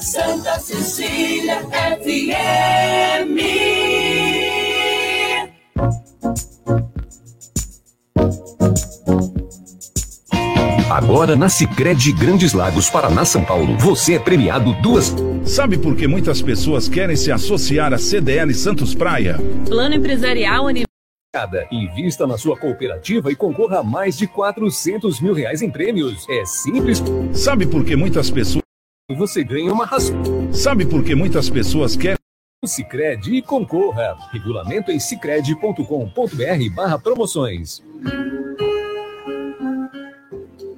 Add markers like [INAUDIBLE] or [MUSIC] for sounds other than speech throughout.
Santa Cecília FM. Agora na Sicredi Grandes Lagos, Paraná, São Paulo, você é premiado duas. Sabe por que muitas pessoas querem se associar à CDL Santos Praia? Plano empresarial Invista na sua cooperativa e concorra a mais de 400 mil reais em prêmios. É simples. Sabe por que muitas pessoas. Você ganha uma ração. Sabe por que muitas pessoas querem. O Cicred e concorra. Regulamento em cicred.com.br barra promoções.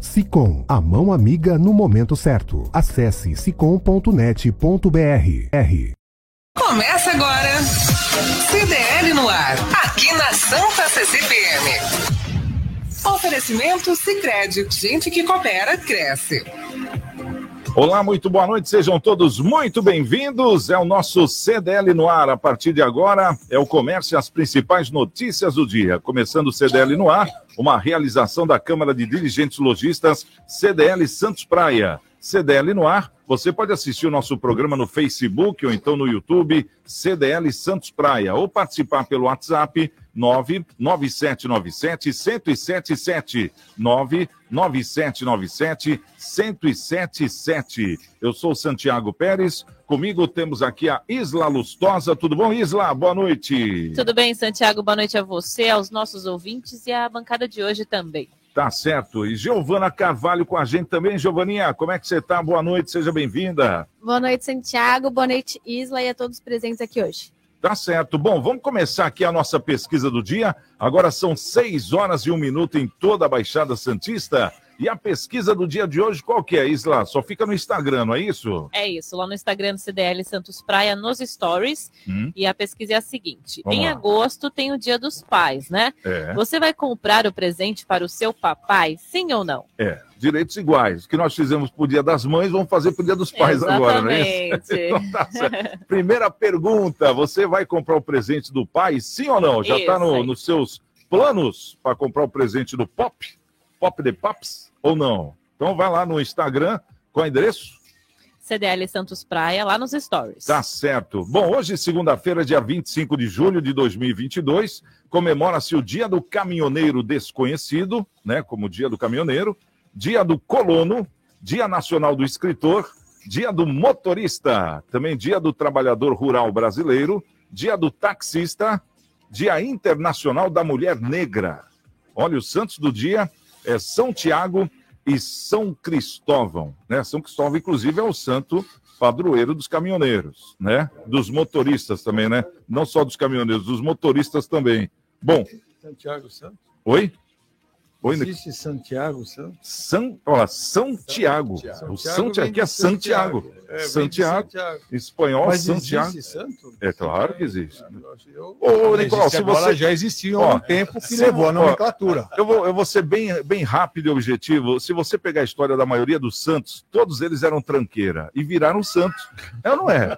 SICOM, a mão amiga no momento certo. Acesse sicom.net.br. Começa agora. CDL no ar, aqui na Santa CCPM. Oferecimento Sicredi, gente que coopera cresce. Olá, muito boa noite, sejam todos muito bem-vindos. É o nosso CDL no ar. A partir de agora, é o comércio as principais notícias do dia. Começando o CDL no ar, uma realização da Câmara de Dirigentes Logistas CDL Santos Praia. CDL no ar. Você pode assistir o nosso programa no Facebook ou então no YouTube, CDL Santos Praia, ou participar pelo WhatsApp 99797 1077 99797 1077. Eu sou Santiago Pérez. Comigo temos aqui a Isla Lustosa. Tudo bom, Isla? Boa noite. Tudo bem, Santiago? Boa noite a você, aos nossos ouvintes e à bancada de hoje também. Tá certo. E Giovana Carvalho com a gente também. Giovaninha, como é que você tá? Boa noite, seja bem-vinda. Boa noite, Santiago. Boa noite, Isla, e a todos presentes aqui hoje. Tá certo. Bom, vamos começar aqui a nossa pesquisa do dia. Agora são seis horas e um minuto em toda a Baixada Santista. E a pesquisa do dia de hoje, qual que é, Isla? Só fica no Instagram, não é isso? É isso, lá no Instagram do CDL Santos Praia, nos stories. Hum. E a pesquisa é a seguinte: Vamos em lá. agosto tem o Dia dos Pais, né? É. Você vai comprar o presente para o seu papai, sim ou não? É, direitos iguais. O que nós fizemos pro Dia das Mães, vamos fazer pro Dia dos Pais agora, não é isso? Exatamente. [LAUGHS] Então tá. Primeira pergunta: você vai comprar o presente do pai, sim ou não? Já está no, nos seus planos para comprar o presente do Pop? Pop de Paps? Ou não? Então vai lá no Instagram, qual é o endereço? CDL Santos Praia, lá nos stories. Tá certo. Bom, hoje, segunda-feira, dia 25 de julho de 2022, comemora-se o Dia do Caminhoneiro Desconhecido, né, como Dia do Caminhoneiro, Dia do Colono, Dia Nacional do Escritor, Dia do Motorista, também Dia do Trabalhador Rural Brasileiro, Dia do Taxista, Dia Internacional da Mulher Negra. Olha, os santos do dia é São Tiago e São Cristóvão, né? São Cristóvão, inclusive, é o santo padroeiro dos caminhoneiros, né? Dos motoristas também, né? Não só dos caminhoneiros, dos motoristas também. Bom, Santiago Santos? oi? Oi, Existe Santiago Santos? São, ó, São Tiago. O Santiago Santiago vem aqui é Santiago. Santiago. É, Santiago. Santiago. Espanhol, Mas Santiago. existe santo? É claro que existe. Eu- Ô, Mas Nicolau, se você já existia há um tempo que levou a nomenclatura. Eu vou, eu vou ser bem, bem rápido e objetivo. Se você pegar a história da maioria dos santos, todos eles eram tranqueira e viraram santos. É ou não é?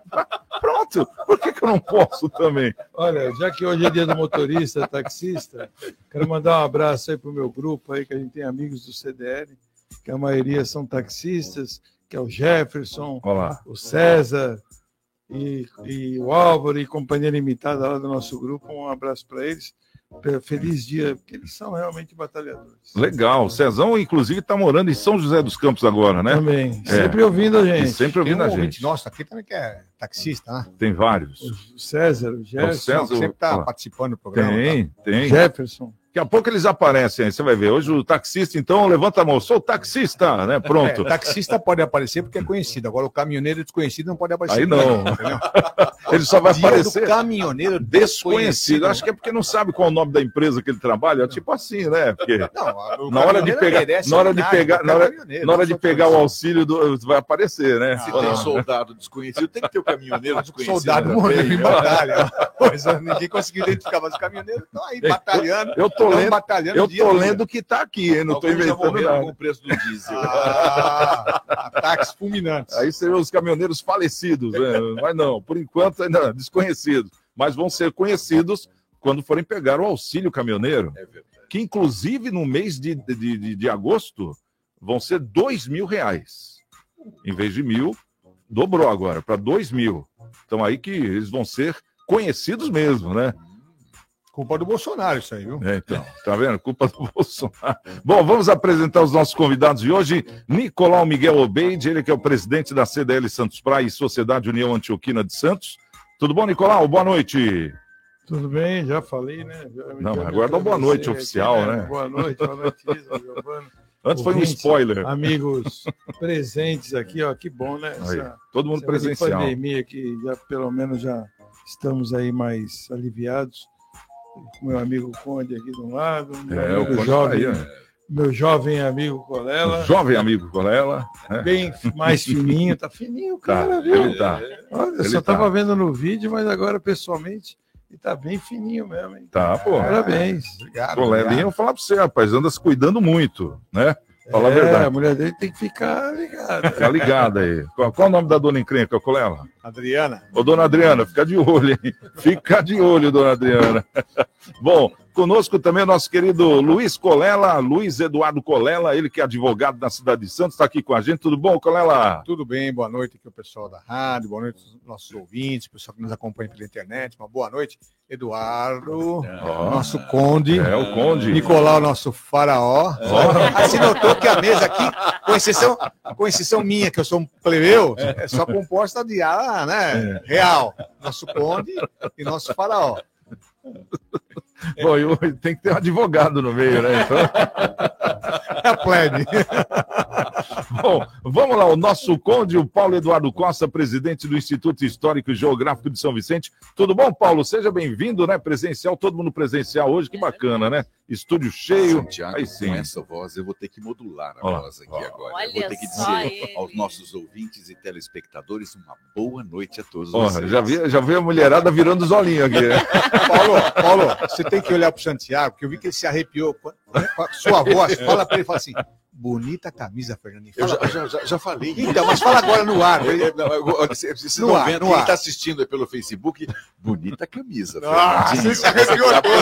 Pronto. Por que, que eu não posso também? Olha, já que hoje é dia do motorista, taxista, quero mandar um abraço aí pro meu grupo aí, que a gente tem amigos do CDL, que a maioria são taxistas, que é o Jefferson, Olá. o César e, e o Álvaro e companhia limitada lá do nosso grupo. Um abraço para eles. Feliz dia, porque eles são realmente batalhadores. Legal. O Cezão, inclusive, está morando em São José dos Campos agora, né? Também. É. Sempre ouvindo a E gente. sempre Tem ouvindo um a gente. nosso aqui também que é taxista, né? Tem vários. O César, o É o Jefferson. César. Sempre está participando do programa. Tem, tem. Jefferson. Daqui a pouco eles aparecem aí, você vai ver. Hoje o taxista, então, levanta a mão. Sou taxista, né? Pronto. É, taxista pode aparecer porque é conhecido. Agora o caminhoneiro desconhecido não pode aparecer. Aí não. Entendeu? [LAUGHS] Ele só vai Dia aparecer caminhoneiro desconhecido. Acho que é porque não sabe qual é o nome da empresa que ele trabalha. Tipo assim, né? Porque Não, o na hora de caminhoneiro pegar, na hora de pegar, o na hora, caminhoneiro, na hora de pegar o auxílio do, vai aparecer, né? Se tem não? soldado desconhecido, tem que ter o caminhoneiro Mas [LAUGHS] o desconhecido. soldado também. morreu em batalha. [LAUGHS] Pois é, ninguém conseguiu identificar, mas os caminhoneiros estão aí batalhando. Eu tô estão lendo, batalhando eu tô lendo o que tá aqui, hein? Não já inventando nada. com o preço do diesel. Ah, ataques fulminantes. Aí você vê os caminhoneiros falecidos, né? Mas não, por enquanto ainda desconhecidos. Mas vão ser conhecidos quando forem pegar o auxílio caminhoneiro, É que inclusive no mês de, de, de, de agosto vão ser dois mil reais. Em vez de mil, dobrou agora para dois mil. Então aí que eles vão ser conhecidos mesmo, né? Culpa do Bolsonaro isso aí, viu? É, então, tá vendo? Culpa do Bolsonaro. Bom, vamos apresentar os nossos convidados de hoje. Nicolau Miguel Obeide, ele que é o presidente da CDL Santos Praia e Sociedade União Antioquina de Santos. Tudo bom, Nicolau? Boa noite. Tudo bem, já falei, né? Já- Não, agora dá uma boa noite oficial, né? Boa noite, boa noite, Isa, Giovana. Antes foi um spoiler. Amigos presentes aqui, ó, que bom, né? Aí, Essa, todo mundo presencial. pandemia que já pelo menos já estamos aí mais aliviados. Meu amigo Conde aqui do lado, meu, É, amigo jovem, tá aí, ó. meu jovem amigo Colela, Jovem amigo Colela. né? bem mais fininho, tá fininho, o Tá, cara, viu? ele tá. Olha, eu Ele só tá. tava vendo no vídeo, mas agora pessoalmente ele tá bem fininho mesmo, hein? Tá, pô. Parabéns. Obrigado. Colelinha, eu vou falar pra você, rapaz, anda se cuidando muito, né? Fala a É, verdade. a mulher dele tem que ficar ligada. Fica ligada aí. Qual, qual o nome da dona encrenca, Colela? Adriana. Ô, dona Adriana, fica de olho, hein? Fica de olho, dona Adriana. [LAUGHS] Bom, conosco também o nosso querido Luiz Colela, Luiz Eduardo Colela, ele que é advogado da cidade de Santos, está aqui com a gente. Tudo bom, Colela? Tudo bem? Boa noite aqui o pessoal da rádio, boa noite aos nossos ouvintes, o pessoal que nos acompanha pela internet. Uma boa noite, Eduardo, Ó, nosso conde. é o Conde. Nicolau, nosso faraó. Aí se notou que a mesa aqui, com exceção, com exceção minha, que eu sou um plebeu, é só composta de ala, né? Real. Nosso conde e nosso faraó. Bom, e hoje tem que ter um advogado no meio, né? Então, [LAUGHS] É a plebe. [LAUGHS] bom, vamos lá, o nosso Conde, o Paulo Eduardo Costa, presidente do Instituto Histórico e Geográfico de São Vicente. Tudo bom, Paulo? Seja bem-vindo, né? Presencial, todo mundo presencial hoje, que bacana, né? Estúdio cheio. Santiago, Aí sim. com essa voz, eu vou ter que modular a Ó, voz aqui ó. agora. Olha eu vou ter que só dizer ele. aos nossos ouvintes e telespectadores uma boa noite a todos Ó, vocês. já, vi, já vi a mulherada virando os olhinhos aqui, né? [LAUGHS] Paulo, Paulo, você tem que olhar pro Santiago, porque eu vi que ele se arrepiou sua voz. [LAUGHS] Fala pra ele, fala assim, bonita camisa, Fernandinho. Eu Fala já, já, já, já falei. Então, mas fala agora no ar. Eu- eu- não, eu- eu- Vocês ar, vendo, no quem está assistindo pelo Facebook, bonita camisa. Ah, você se arrepiou todo,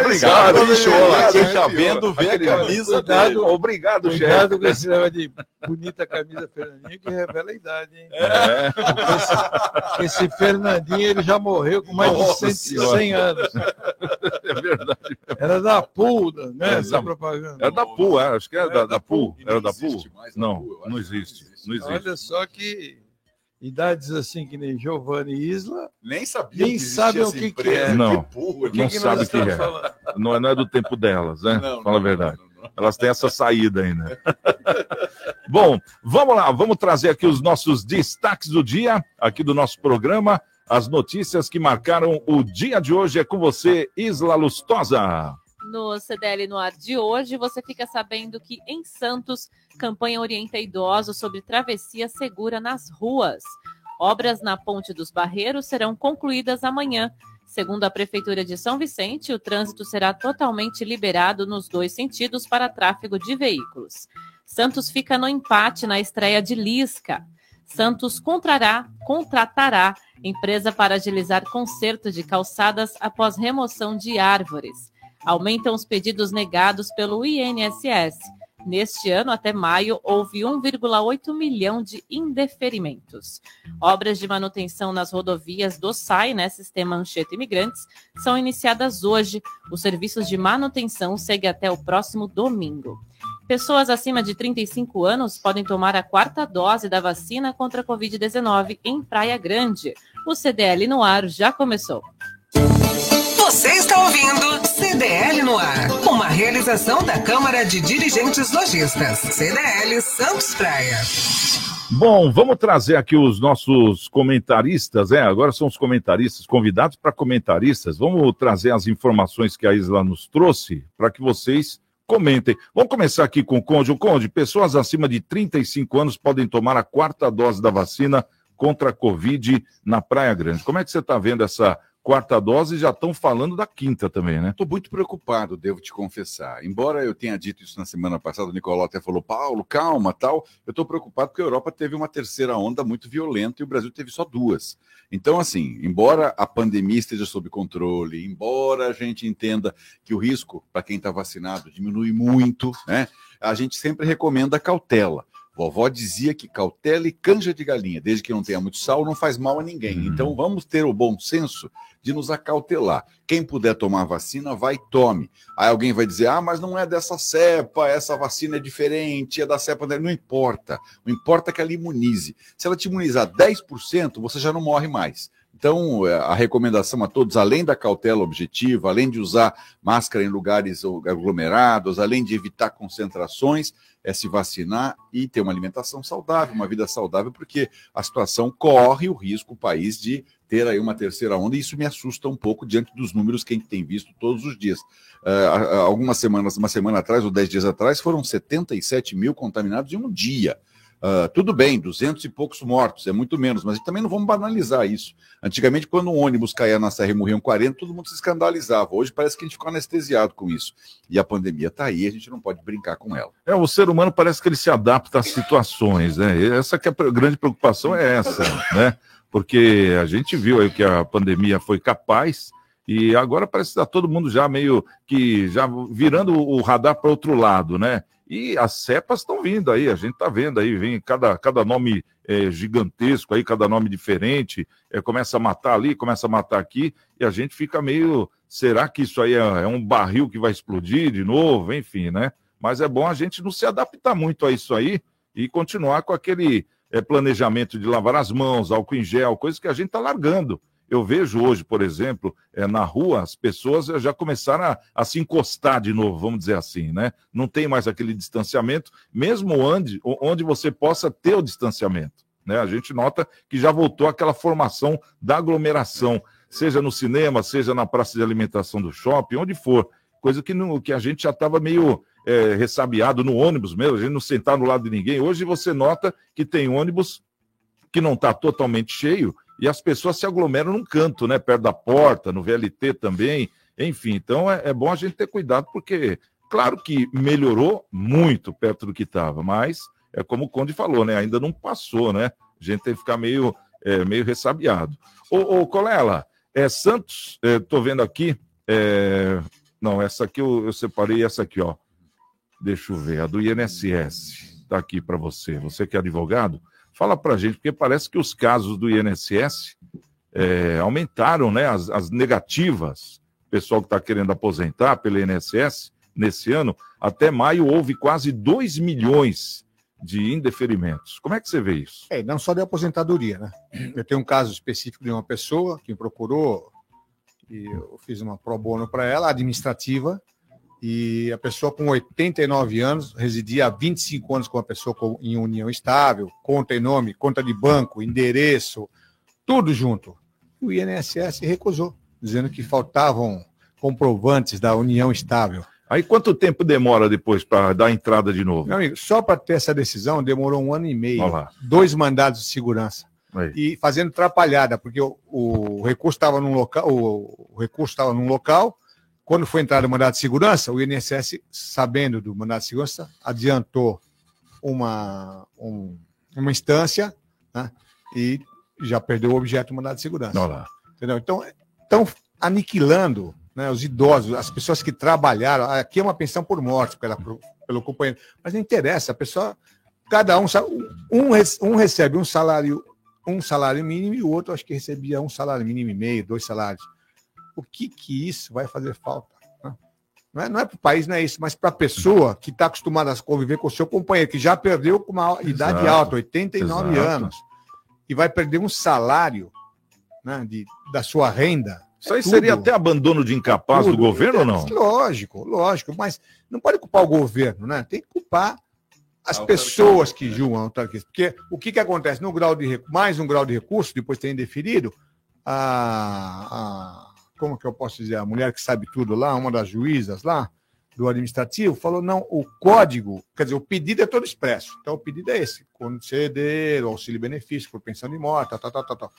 obrigado, obrigado, Quem tá obrigado. vendo, vê a camisa dele. Obrigado, obrigado, com esse negócio de bonita camisa Fernandinho, que revela a idade, hein? É, Esse, esse Fernandinho, ele já morreu com mais Nossa de 100, Senhora. 100 anos. é verdade. Era da Pulda, né? É, Essa da- propaganda. Era da PUL, é, acho que era da, da PUL. E Era da a Não, não que existe. não Não existe. Olha só que idades assim que nem Giovanni e Isla. Nem sabia Nem que sabem o que que é. Não. Que burro. Que, Não que sabe o que é. falando? Não, é- não é do tempo delas, né? Não, Fala a não, verdade. não, não, não. Elas têm essa saída ainda. [LAUGHS] Bom, vamos lá, vamos trazer aqui os nossos destaques do dia, aqui do nosso programa. As notícias que marcaram o dia de hoje é com você, Isla Lustosa. No CDL no ar de hoje, você fica sabendo que em Santos, campanha orienta idosos sobre travessia segura nas ruas. Obras na Ponte dos Barreiros serão concluídas amanhã. Segundo a Prefeitura de São Vicente, o trânsito será totalmente liberado nos dois sentidos para tráfego de veículos. Santos fica no empate na estreia de Lisca. Santos contrará, contratará empresa para agilizar conserto de calçadas após remoção de árvores. Aumentam os pedidos negados pelo INSS. Neste ano, até maio, houve 1,8 milhão de indeferimentos. Obras de manutenção nas rodovias do SAI, né, Sistema Anchieta Imigrantes, são iniciadas hoje. Os serviços de manutenção seguem até o próximo domingo. Pessoas acima de 35 anos podem tomar a quarta dose da vacina contra a Covid-19 em Praia Grande. O CDL no ar já começou. Está ouvindo CDL no ar, uma realização da Câmara de Dirigentes Lojistas, CDL Santos Praia. Bom, vamos trazer aqui os nossos comentaristas, é, agora são os comentaristas, convidados para comentaristas. Vamos trazer as informações que a Isla nos trouxe para que vocês comentem. Vamos começar aqui com o Conde. O Conde, pessoas acima de 35 anos podem tomar a quarta dose da vacina contra a Covid na Praia Grande. Como é que você está vendo essa quarta dose? Já estão falando da quinta também, né? Estou muito preocupado, devo te confessar. Embora eu tenha dito isso na semana passada, o Nicolau até falou, Paulo, calma, tal. Eu estou preocupado porque a Europa teve uma terceira onda muito violenta e o Brasil teve só duas. Então, assim, embora a pandemia esteja sob controle, embora a gente entenda que o risco para quem está vacinado diminui muito, né? A gente sempre recomenda cautela. Vovó dizia que cautela e canja de galinha, desde que não tenha muito sal, não faz mal a ninguém. Então vamos ter o bom senso de nos acautelar. Quem puder tomar vacina, vai e tome. Aí alguém vai dizer: ah, mas não é dessa cepa, essa vacina é diferente, é da cepa. Não importa. O importa é que ela imunize. Se ela te imunizar 10%, você já não morre mais. Então, eh, a recomendação a todos, além da cautela objetiva, além de usar máscara em lugares aglomerados, além de evitar concentrações, é se vacinar e ter uma alimentação saudável, uma vida saudável, porque a situação corre o risco, o país, de ter aí uma terceira onda, e isso me assusta um pouco diante dos números que a gente tem visto todos os dias. Uh, algumas semanas, uma semana atrás, ou dez dias atrás, foram 77 mil contaminados em um dia. Uh, tudo bem, 200 e poucos mortos, é muito menos, mas também não vamos banalizar isso. Antigamente, quando um ônibus caía na serra e morriam 40, todo mundo se escandalizava. Hoje parece que a gente ficou anestesiado com isso. E a pandemia está aí, a gente não pode brincar com ela. É, o ser humano parece que ele se adapta às situações, né? Essa que é a grande preocupação é essa, né? Porque a gente viu aí que a pandemia foi capaz e agora parece que está todo mundo já meio que já virando o radar para outro lado, né? E as cepas estão vindo aí, a gente está vendo aí, vem cada, cada nome é, gigantesco aí, cada nome diferente, é, começa a matar ali, começa a matar aqui, e a gente fica meio. Será que isso aí é, é um barril que vai explodir de novo? Enfim, né? Mas é bom a gente não se adaptar muito a isso aí e continuar com aquele é, planejamento de lavar as mãos, álcool em gel, coisas que a gente está largando. Eu vejo hoje, por exemplo, é, na rua, as pessoas já começaram a, a, se encostar de novo, vamos dizer assim, né? Não tem mais aquele distanciamento, mesmo onde, onde você possa ter o distanciamento. Né? A gente nota que já voltou aquela formação da aglomeração, seja no cinema, seja na praça de alimentação do shopping, onde for. Coisa que, no, que a gente já estava meio é, ressabiado no ônibus mesmo, a gente não sentar no lado de ninguém. Hoje você nota que tem ônibus que não está totalmente cheio e as pessoas se aglomeram num canto, né? Perto da porta, no VLT também. Enfim, então é, é bom a gente ter cuidado, porque, claro que melhorou muito perto do que estava, mas é como o Conde falou, né? Ainda não passou, né? A gente tem que ficar meio, é, meio ressabiado. Ô, ô Colela, é, Santos, é, vendo aqui. É, não, essa aqui eu, eu separei, essa aqui, ó. Deixa eu ver, a do INSS. Está aqui para você. Você que é advogado, Fala para gente, porque parece que os casos do INSS é, aumentaram, né? As, as negativas, pessoal que está querendo aposentar pelo INSS nesse ano, até maio houve quase 2 milhões de indeferimentos. Como é que você vê isso? É, não só de aposentadoria, né? Eu tenho um caso específico de uma pessoa que me procurou e eu fiz uma pro bono para ela, administrativa, e a pessoa com 89 anos residia há 25 anos com a pessoa em união estável, conta em nome, conta de banco, endereço, tudo junto. O INSS recusou, dizendo que faltavam comprovantes da união estável. Aí quanto tempo demora depois para dar entrada de novo? Meu amigo, só para ter essa decisão demorou um ano e meio, dois mandados de segurança. Aí. E fazendo atrapalhada, porque o, o recurso estava num local, o, o recurso estava num local, quando foi entrado o mandado de segurança, o INSS, sabendo do mandado de segurança, adiantou uma, um, uma instância né, e já perdeu o objeto do mandado de segurança. Olá. Entendeu? Então, estão aniquilando né, os idosos, as pessoas que trabalharam. Aqui é uma pensão por morte, pela pelo companheiro. Mas não interessa, a pessoa, cada um, um, um recebe um salário, um salário mínimo e o outro acho que recebia um salário mínimo e meio, dois salários. O que que isso vai fazer falta? né? Não é, não é para o país, não é isso, mas para a pessoa que está acostumada a conviver com o seu companheiro, que já perdeu com uma idade Exato. alta, 89 Exato. anos, e vai perder um salário né, de, da sua renda. Isso aí É tudo. seria até abandono de incapaz do Tudo. governo ou não? Lógico, lógico, mas não pode culpar o governo, né? Tem que culpar as A pessoas que julgam a autarquia. Porque o que, que acontece? No grau de mais um grau de recurso, depois tem indeferido, a, a- como que eu posso dizer? A mulher que sabe tudo lá, uma das juízas lá do administrativo, falou: não, o código, quer dizer, o pedido é todo expresso. Então o pedido é esse: conceder o auxílio benefício por pensão de morte, tal, tal, tal, tal.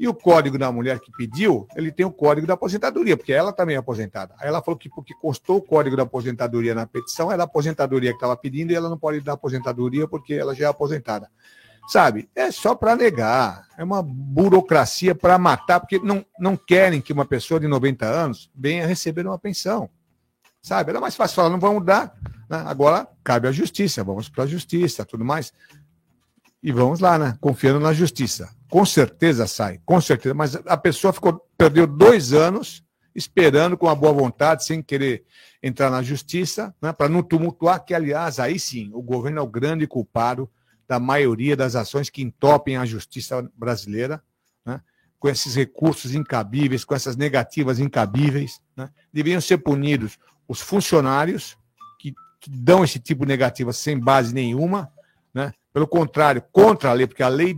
E o código da mulher que pediu, ele tem o código da aposentadoria, porque ela também é aposentada. Aí ela falou que porque constou o código da aposentadoria na petição, era a aposentadoria que estava pedindo e ela não pode dar aposentadoria porque ela já é aposentada. Sabe? É só para negar. É uma burocracia para matar, porque não, não querem que uma pessoa de 90 anos venha receber uma pensão. Sabe? Era mais fácil falar, não vamos dar. né? Agora cabe à justiça, vamos para a justiça, tudo mais. E vamos lá, né? Confiando na justiça. Com certeza sai, com certeza. Mas a pessoa ficou, perdeu dois anos esperando com a boa vontade, sem querer entrar na justiça, né? para não tumultuar, que, aliás, aí sim, o governo é o grande culpado da maioria das ações que entopem a justiça brasileira, né? com esses recursos incabíveis, com essas negativas incabíveis. Né? Deveriam ser punidos os funcionários que, que dão esse tipo de negativa sem base nenhuma, né? pelo contrário, contra a lei, porque a lei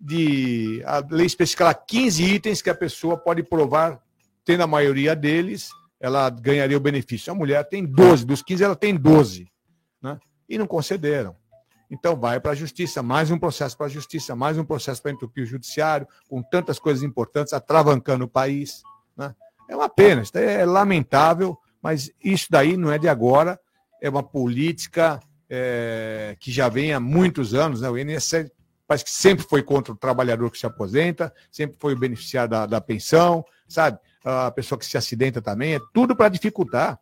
de a lei especifica lá 15 itens que a pessoa pode provar, tendo a maioria deles, ela ganharia o benefício. A mulher tem 12, dos 15 ela tem 12, né? E não concederam. Então vai para a justiça, mais um processo para a justiça, mais um processo para entupir o judiciário, com tantas coisas importantes, atravancando o país. Né? É uma pena, isso é lamentável, mas isso daí não é de agora, é uma política é, que já vem há muitos anos, né? O INSS parece que sempre foi contra o trabalhador que se aposenta, sempre foi o beneficiário da, da pensão, sabe? A pessoa que se acidenta também, é tudo para dificultar.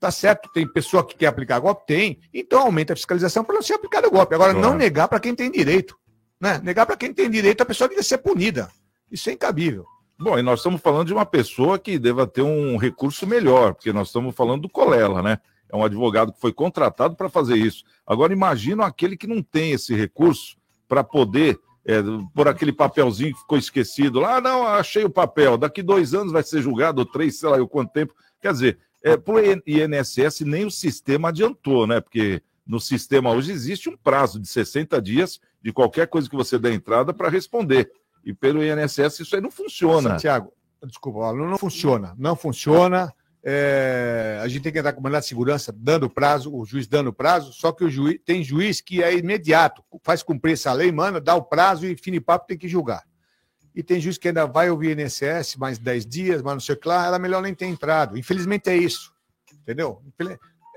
Tá certo, tem pessoa que quer aplicar golpe? Tem. Então aumenta a fiscalização para não ser aplicado o golpe. Agora, não Claro. negar para quem tem direito. Né? Negar para quem tem direito, a pessoa deve ser punida. Isso é incabível. Bom, e nós estamos falando de uma pessoa que deva ter um recurso melhor, porque nós estamos falando do Colela, né? É um advogado que foi contratado para fazer isso. Agora, imagina aquele que não tem esse recurso para poder, é, por aquele papelzinho que ficou esquecido lá, ah, não, achei o papel, daqui dois anos vai ser julgado, ou três, sei lá eu quanto tempo. Quer dizer, é, para o INSS nem o sistema adiantou, né? Porque no sistema hoje existe um prazo de 60 dias de qualquer coisa que você der entrada para responder. E pelo INSS isso aí não funciona. Santiago, desculpa, ó, não funciona. Não funciona. É, a gente tem que entrar com mandado de segurança dando prazo, o juiz dando prazo, só que o juiz tem juiz que é imediato, faz cumprir essa lei, manda, dá o prazo e fim de papo tem que julgar. E tem juiz que ainda vai ouvir INSS mais 10 dias, mas não sei o que lá, era melhor nem ter entrado. Infelizmente é isso. Entendeu?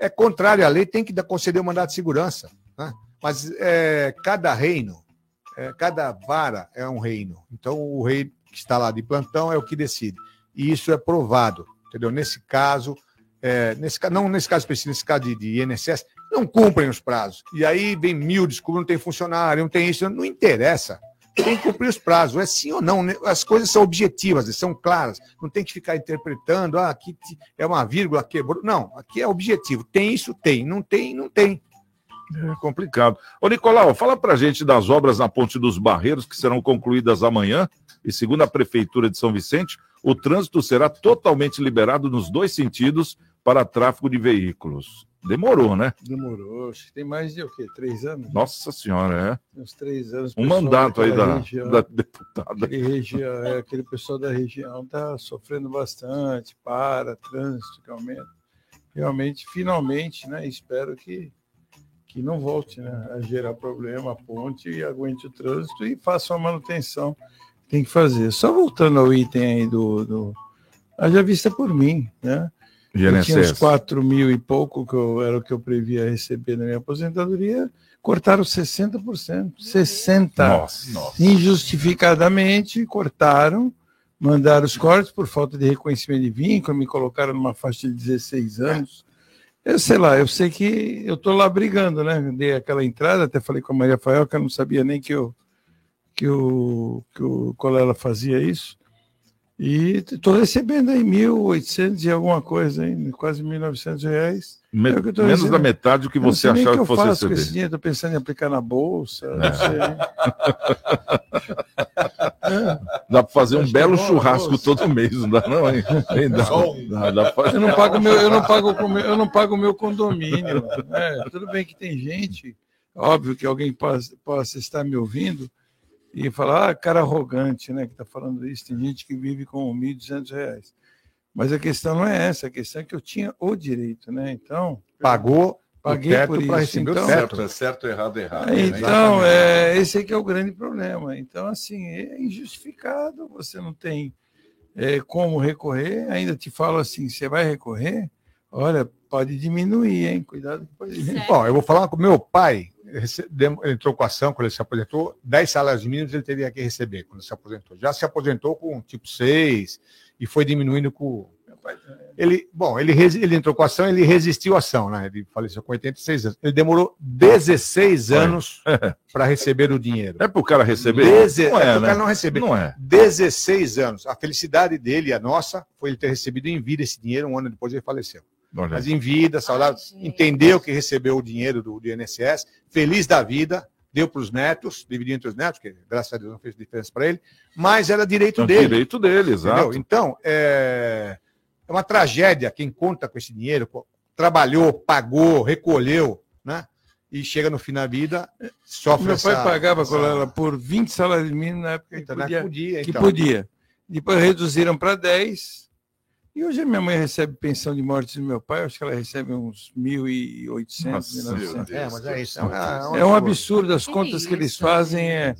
É contrário à lei, tem que conceder o mandado de segurança. né? Mas é, cada reino, é, cada vara é um reino. Então o rei que está lá de plantão é o que decide. E isso é provado. Entendeu? Nesse caso, é, nesse, não nesse caso específico, nesse caso de, de INSS, não cumprem os prazos. E aí vem mil desculpas, não tem funcionário, não tem isso, não interessa. Tem que cumprir os prazos, é sim ou não. né? As coisas são objetivas, são claras. Não tem que ficar interpretando, ah, aqui é uma vírgula, quebrou. Não, aqui é objetivo. Tem isso, tem. Não tem, não tem. É complicado. Ô, Nicolau, fala pra gente das obras na Ponte dos Barreiros que serão concluídas amanhã. E segundo a Prefeitura de São Vicente, o trânsito será totalmente liberado nos dois sentidos para tráfego de veículos. Demorou, né? Demorou. acho que Tem mais de o quê? Três anos? Nossa Senhora, é. Uns três anos. Um mandato aí da, região- da deputada. Aquele, região, é, aquele pessoal da região está sofrendo bastante, para, trânsito, que aumenta. Realmente, finalmente, né, espero que, que não volte né, a gerar problema a ponte e aguente o trânsito e faça a manutenção que tem que fazer. Só voltando ao item aí do. do haja vista por mim, né? Tinha uns INSS. 4 mil e pouco, que eu, era o que eu previa receber na minha aposentadoria, cortaram 60%. 60%. Nossa, nossa. Injustificadamente cortaram, mandaram os cortes por falta de reconhecimento de vínculo, me colocaram numa faixa de 16 anos. Eu sei lá, eu sei que eu tô lá brigando, né? Dei aquela entrada, até falei com a Maria Fael, que eu não sabia nem que, eu, que, o, que o Colela fazia isso. E estou recebendo aí 1.800 e alguma coisa, hein? quase 1.900 reais. Me- É que menos da recebendo. metade do que não você achava que eu fosse faço com esse receber. dinheiro, estou pensando em aplicar na bolsa, É. não sei. [LAUGHS] Dá para fazer um Acho belo que é bom, churrasco todo mês, não dá não, hein? Hein, dá, dá, dá pra- Eu não pago meu, eu não pago o meu, eu não pago o meu condomínio. né? Tudo bem que tem gente, óbvio que alguém possa, possa estar me ouvindo e falar, ah, cara arrogante, né, que está falando isso. Tem gente que vive com 1.200 reais. Mas a questão não é essa, a questão é que eu tinha o direito, né? Então Pagou paguei teto por isso. o Então, teto. é certo, errado, errado. É, né? Então, é, esse aqui é o grande problema. Então, assim, é injustificado, você não tem é, como recorrer. Ainda te falo assim, você vai recorrer? Olha, pode diminuir, hein? Cuidado que pode diminuir. Bom, eu vou falar com meu pai. Entrou com a ação quando ele se aposentou, 10 salários mínimos ele teria que receber quando se aposentou. Já se aposentou com tipo 6 e foi diminuindo com. Ele, bom, ele, ele entrou com a ação, ele resistiu à ação, né? Ele faleceu com 86 anos. Ele demorou 16 anos [LAUGHS] para receber o dinheiro. É para o cara receber? Deze... Não é, é, pro né? cara não receber. Não é. 16 anos. A felicidade dele a nossa foi ele ter recebido em vida esse dinheiro, um ano depois ele faleceu. Mas em vida, saudável, entendeu que recebeu o dinheiro do, do INSS, feliz da vida, deu para os netos, dividiu entre os netos, que graças a Deus não fez diferença para ele, mas era direito um dele. direito dele, exato. entendeu? Então, é... é uma tragédia quem conta com esse dinheiro, trabalhou, pagou, recolheu, né? E chega no fim da vida, sofre Meu pai essa- pagava essa- Colela por 20 salários mínimos na época que Então, né, podia. podia, que então. podia. Depois reduziram para 10. E hoje a minha mãe recebe pensão de morte do meu pai, acho que ela recebe uns 1.800, Nossa, 1.900. É, mas é isso. É um absurdo, as contas que eles fazem é,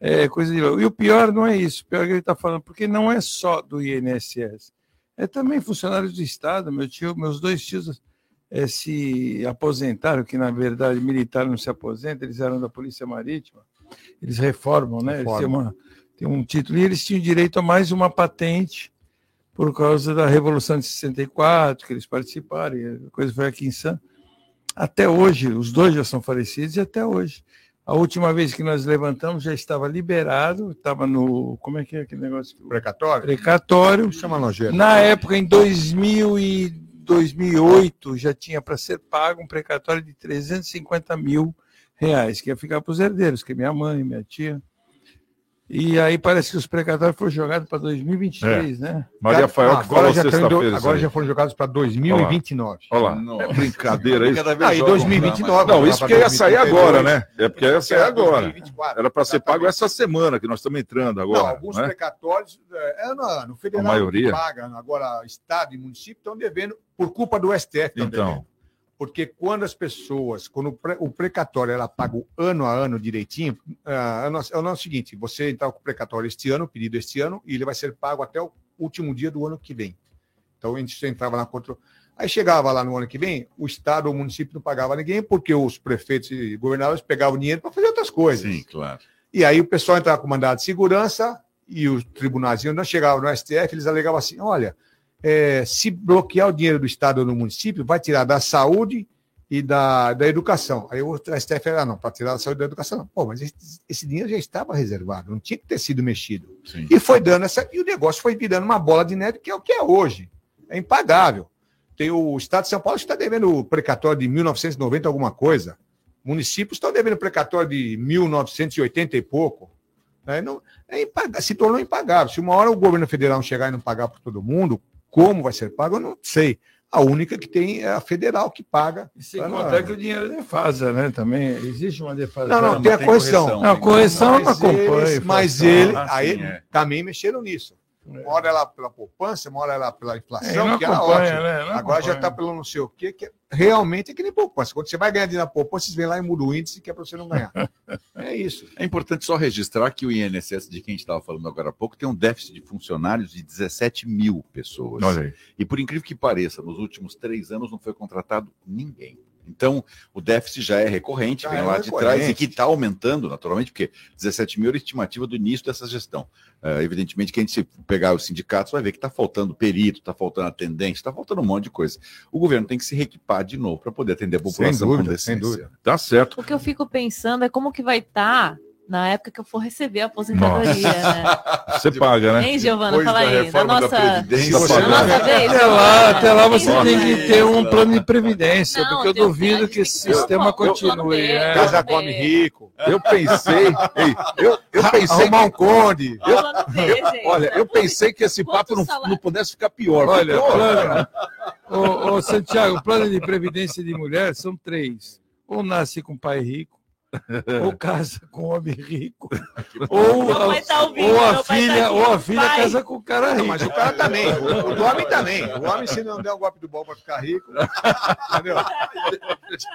é coisa de louco. E o pior não é isso, o pior é que ele está falando, porque não é só do INSS, é também funcionários do Estado. Meu tio, meus dois tios eh, se aposentaram, que na verdade militar não se aposenta, eles eram da Polícia Marítima, eles reformam, né? Eles têm, uma, têm um título, e eles tinham direito a mais uma patente por causa da Revolução de 64, que eles participaram, e a coisa foi aqui em Santos. Até hoje, os dois já são falecidos e até hoje. A última vez que nós levantamos já estava liberado, estava no. Como é que é aquele negócio? Precatório? Precatório. Chama nojeira. Na época, em 2000 e 2008, já tinha para ser pago um precatório de 350 mil reais, que ia ficar para os herdeiros, que é minha mãe, minha tia. E aí parece que os precatórios foram jogados para 2023, né? Maria Fael que agora falou já, indo- agora aí. já foram jogados para 2029. Olha lá. Não. É brincadeira isso. Ah, e jogam 2029. Não, vai isso porque ia sair 2032. agora, né? É porque ia sair agora. 2024. Era para ser pago essa semana, que nós estamos entrando agora. Não, alguns né? precatórios, é, ano a ano, o federal A maioria. que paga, agora Estado e município estão devendo por culpa do STF. Então. devendo. Porque quando as pessoas, quando o, pre- o precatório ela paga ano a ano direitinho, ah, é o nosso- é o nosso seguinte: você entrar com o precatório este ano, pedido este ano, e ele vai ser pago até o último dia do ano que vem. Então a gente entrava na contra. Aí chegava lá no ano que vem, o Estado ou o município não pagava ninguém, porque os prefeitos e governadores pegavam dinheiro para fazer outras coisas. Sim, claro. E aí o pessoal entrava com mandado de segurança e os tribunais não chegavam no STF, eles alegavam assim: olha, é, se bloquear o dinheiro do Estado ou do município, vai tirar da saúde e da, da educação. Aí o STF era, não, para tirar da saúde e da educação. Não. Pô, mas esse, esse dinheiro já estava reservado, não tinha que ter sido mexido. Sim. E foi dando essa. E o negócio foi virando uma bola de neve, que é o que é hoje. É impagável. Tem o Estado de São Paulo que está devendo o precatório de 1990 alguma coisa. Municípios estão devendo precatório de 1980 e pouco. Né? Não, é se tornou impagável. Se uma hora o governo federal não chegar e não pagar para todo mundo, como vai ser pago, eu não sei. A única que tem é a federal que paga. E sem na- contar que o dinheiro defasa, né? Também existe uma defasa. Não, não, tem a correção. correção. Não, a correção eu não Mas acompanho. eles- Mas ele, Ah, aí é. também mexeram nisso. Uma hora ela pela poupança, uma hora ela pela É, inflação, não que era acompanha, ótimo. né? Agora já acompanha. está pelo não sei o quê, que é- realmente é que nem poupança. Quando você vai ganhar dinheiro na poupança, vocês vêm lá e mudam o índice que é para você não ganhar. [LAUGHS] É isso. É importante só registrar que o INSS, de quem a gente estava falando agora há pouco, tem um déficit de funcionários de 17 mil pessoas. Olha aí. E por incrível que pareça, nos últimos três anos não foi contratado ninguém. Então, o déficit já é recorrente, Já vem é lá de recorrente. trás e que está aumentando, naturalmente, porque 17 mil era a estimativa do início dessa gestão. É, evidentemente que a gente se pegar os sindicatos vai ver que está faltando perito, está faltando atendente, está faltando um monte de coisa. O governo tem que se reequipar de novo para poder atender a população dúvida, com decência. sem dúvida. Tá certo. O que eu fico pensando é como que vai estar na época que eu for receber a aposentadoria, né? [LAUGHS] Você paga, né? Hein, Giovana? Depois Fala da aí. Na da nossa, Previdência, na nossa vez. Até lá, até lá você tem que ter um plano de previdência, Não, porque eu duvido que esse sistema Eu- eu- continue. eu- é. Casa come rico. Eu pensei, [LAUGHS] ei, eu, eu pensei Arrumar um conde. Olha gente. Olha, eu pensei que esse papo não, não pudesse ficar pior. Olha, plano, ô, ô, Santiago, plano de previdência de mulher são três. Ou nasce com pai rico, ou [LAUGHS] casa com homem rico, [LAUGHS] ou, pai tá ouvindo, ou a tá filha, aqui. ou a filha Pai. casa com o cara Não, rico. mas o cara também. O, o homem também. O homem, se não der o golpe do bom para ficar rico. Entendeu? [LAUGHS]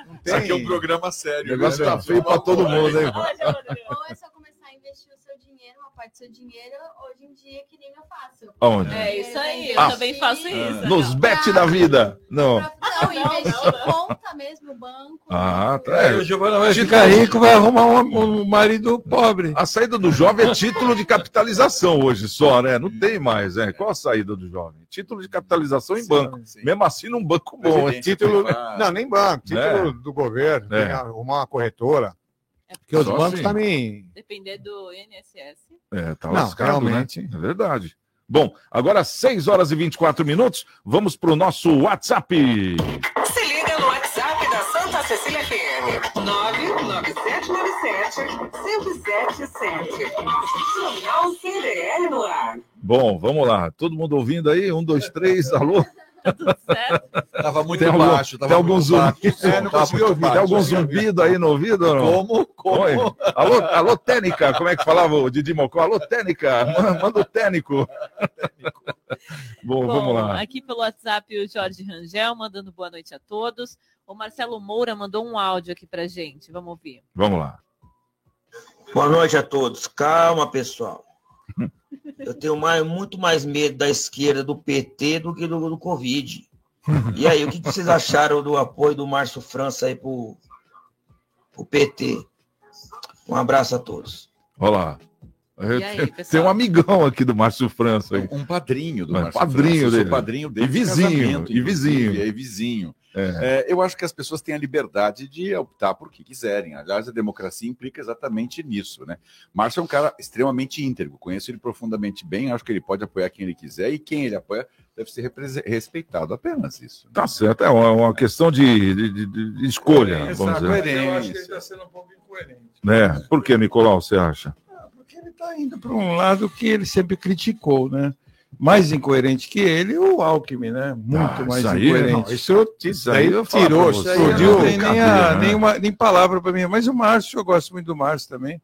Não Isso aqui é um tem. programa o sério. negócio né? tá feio pra todo mundo, hein? Olha, Rodrigo. É só começar a investir o seu dinheiro, uma parte do seu dinheiro, hoje em dia, que nem eu faço. Onde? É isso aí, eu Ah. também faço isso. Nos bet da vida. Não. Pra- [LAUGHS] Não, investir conta mesmo no banco. Ah, tá. É, o É. Vai ficar rico, vai arrumar um, um marido pobre. A saída do jovem é título de capitalização hoje só, né? Não tem mais, né? Qual a saída do jovem? Título de capitalização em banco. Sim. Mesmo assim, num banco bom? Previdência Título. privada. Não, nem banco. Título do governo. É. Arrumar uma corretora. É Porque os Só bancos assim. também. Depender do INSS. É, tá Não, lascado, realmente. né? É verdade. Bom, agora 6 horas e 24 minutos, vamos para o nosso WhatsApp. Se liga no WhatsApp da Santa Cecília FM. 99797-1077. Jornal CDL no ar. Bom, vamos lá. Todo mundo ouvindo aí? Um, dois, três, alô? Tudo certo? Tava muito Tem algum- baixo. Tava tem algum muito zoom? baixo o som, É, não tava consegui. Tem algum zumbido aí no ouvido ou não? Como? Como? Oi. Alô, alô, Tênica, como é que falava o Didi Mocó? Alô, Tênica, ma- manda o técnico. Bom, vamos Bom, lá. aqui pelo WhatsApp o Jorge Rangel mandando boa noite a todos. O Marcelo Moura mandou um áudio aqui pra gente. Vamos ouvir. Vamos lá. Boa noite a todos. Calma, pessoal. [LAUGHS] Eu tenho mais, muito mais medo da esquerda do PT do que do, do Covid. [LAUGHS] E aí, o que, que vocês acharam do apoio do Márcio França aí pro, pro PT? Um abraço a todos. Olha lá. E aí, Tem- um amigão aqui do Márcio França. aí. Um padrinho do É, Márcio padrinho França, eu sou dele. padrinho dele. E de vizinho, e vizinho. E vizinho. É. É, eu acho que as pessoas têm a liberdade de optar por que quiserem. Aliás, a democracia implica exatamente nisso, né? Márcio é um cara extremamente íntegro, conheço ele profundamente bem, acho que ele pode apoiar quem ele quiser e quem ele apoia deve ser respeitado, apenas isso. Tá certo, é uma, questão de, de- de- de escolha, vamos Exato, dizer. mas Eu acho que ele Coerência. está sendo um pouco incoerente. É. Por que, Nicolau, você acha? Porque ele está indo para um lado que ele sempre criticou, né? Mais incoerente que ele, o Alckmin, né? Muito Ah, mais aí, incoerente. Não, isso, Isso aí daí eu tirou. Explodiu, Não não tem nem, a- né? nem palavra para mim. Mas o Márcio, eu gosto muito do Márcio também.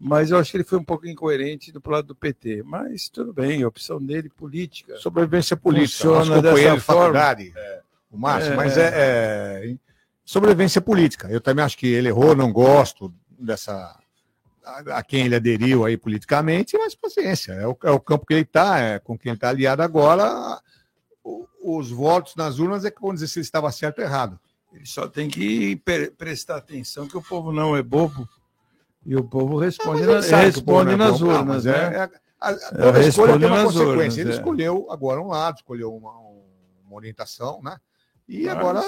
Mas eu acho que ele foi um pouco incoerente do lado do PT. Mas tudo bem, a opção dele política. sobrevivência política. Funciona dessa de faculdade, o Márcio, É. mas é, é sobrevivência política. Eu também acho que ele errou, não gosto dessa a, a quem ele aderiu aí politicamente, mas paciência, é o, é o campo que ele está, é com quem ele está aliado agora. o- os votos nas urnas é que vão dizer se ele estava certo ou errado. Ele só tem que pre- prestar atenção que o povo não é bobo. E o povo responde, Mas ele na- responde é nas bom. Urnas. mas né? é- é- a- a- É, toda escolha responde tem uma nas consequência. urnas, ele é. escolheu agora um lado, escolheu uma, uma orientação, né? E Mas- agora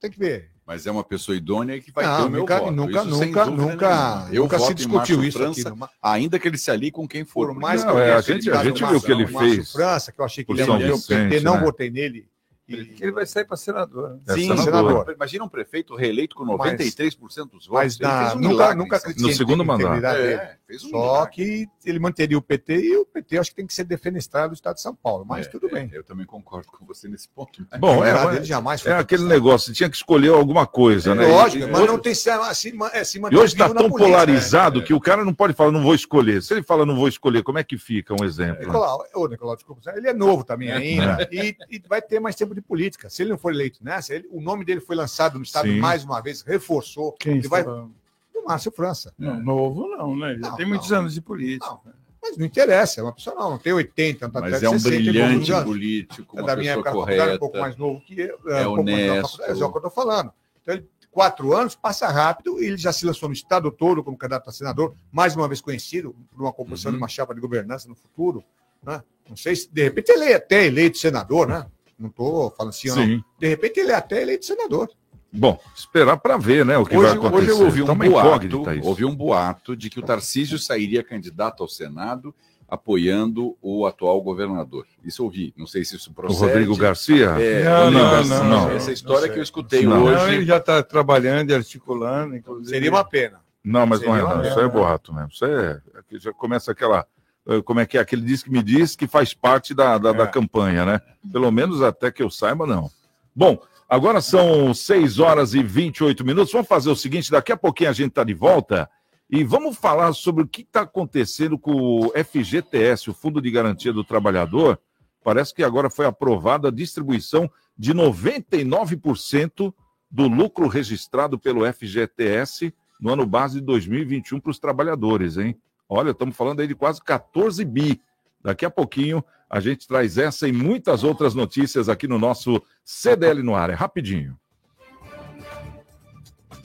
tem que ver. Mas é uma pessoa idônea que vai Não, ter o meu nunca, voto. nunca, isso nunca, nunca. Eu nunca se discutiu isso França, aqui. Ainda que ele se alie com quem for. por mais que Não, eu é, a gente- a gente viu o que ele Márcio- fez. França, que eu achei que ele ia PT, não né? votei nele. Que ele vai sair para senador. É Sim, senador. senador. Imagina um prefeito reeleito com 93% dos votos. Mas Ele na, fez um nunca, milagre, nunca No segundo mandato. É, fez um Só milagre. que ele manteria o PT e o PT acho que tem que ser defenestrado do Estado de São Paulo. Mas É, tudo é, bem. Eu também concordo com você nesse ponto. Bom, é, mas- ele jamais foi é aquele negócio, tinha que escolher alguma coisa, né? Lógico, E- mas hoje- não tem se, se, é, se E manter hoje está tão política, né? polarizado que o cara não pode falar, não vou escolher. Se ele fala, não vou escolher, como é que fica um exemplo? Nicolau, ô, Nicolau, desculpa, ele é novo também É. ainda e, e vai ter mais tempo de política. Se ele não for eleito nessa, ele- o nome dele foi lançado no Estado Sim. mais uma vez, reforçou. Quem ele vai está- o Márcio França. Não, novo não, né? Já Não, tem muitos não. anos de política. Não, Mas não interessa, é uma pessoa não, não tem 80, não tá Mas é um 60 e poucos brilhante político, É uma da minha época correta. um pouco mais novo que eu. é um mais da honesto. faculdade, É o que eu estou falando. Então, ele, quatro anos, passa rápido e ele já se lançou no estado todo como candidato a senador, mais uma vez conhecido por uma composição Uhum. de uma chapa de governança no futuro. Né? Não sei se, de repente, ele é até eleito senador, né? Não estou falando assim, ou não. Sim. De repente, ele é até eleito senador. Bom, esperar para ver, né, o que Hoje, vai acontecer. hoje eu ouvi um uma boato, ouvi um boato de que o Tarcísio sairia candidato ao Senado apoiando o atual governador. Isso eu ouvi. Não sei se isso O procede. Rodrigo Garcia? É, Não, Rodrigo não, Garcia. não, não. Essa história Não que eu escutei Não. Não, hoje. ele já está trabalhando e articulando, inclusive. Seria uma pena. Não, mas não é, não. Isso é boato mesmo. Isso é. aqui Já começa aquela. Eh, Como é que é? Aquele diz que me diz que faz parte da, da, da É. campanha, né? Pelo menos até que eu saiba, não. Bom, agora são 6 horas e 28 minutos. Vamos fazer o seguinte: daqui a pouquinho a gente está de volta e vamos falar sobre o que está acontecendo com o FGTS, o Fundo de Garantia do Trabalhador. Parece que agora foi aprovada a distribuição de 99% do lucro registrado pelo FGTS no ano base de 2021 para os trabalhadores, hein? Olha, estamos falando aí de quase 14 bi. Daqui a pouquinho a gente traz essa e muitas outras notícias aqui no nosso CDL no ar. É rapidinho.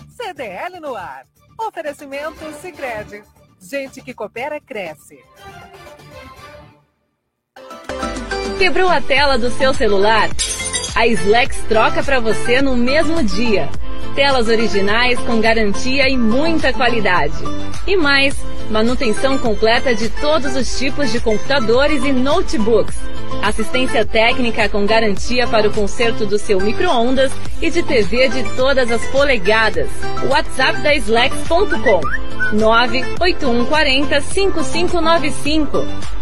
CDL no ar. Oferecimento Sicredi. Gente que coopera cresce. Quebrou a tela do seu celular? A Slex troca para você no mesmo dia. Telas originais com garantia e muita qualidade. E mais, manutenção completa de todos os tipos de computadores e notebooks. Assistência técnica com garantia para o conserto do seu micro-ondas e de TV de todas as polegadas. WhatsApp da Slex.com 98140 5595.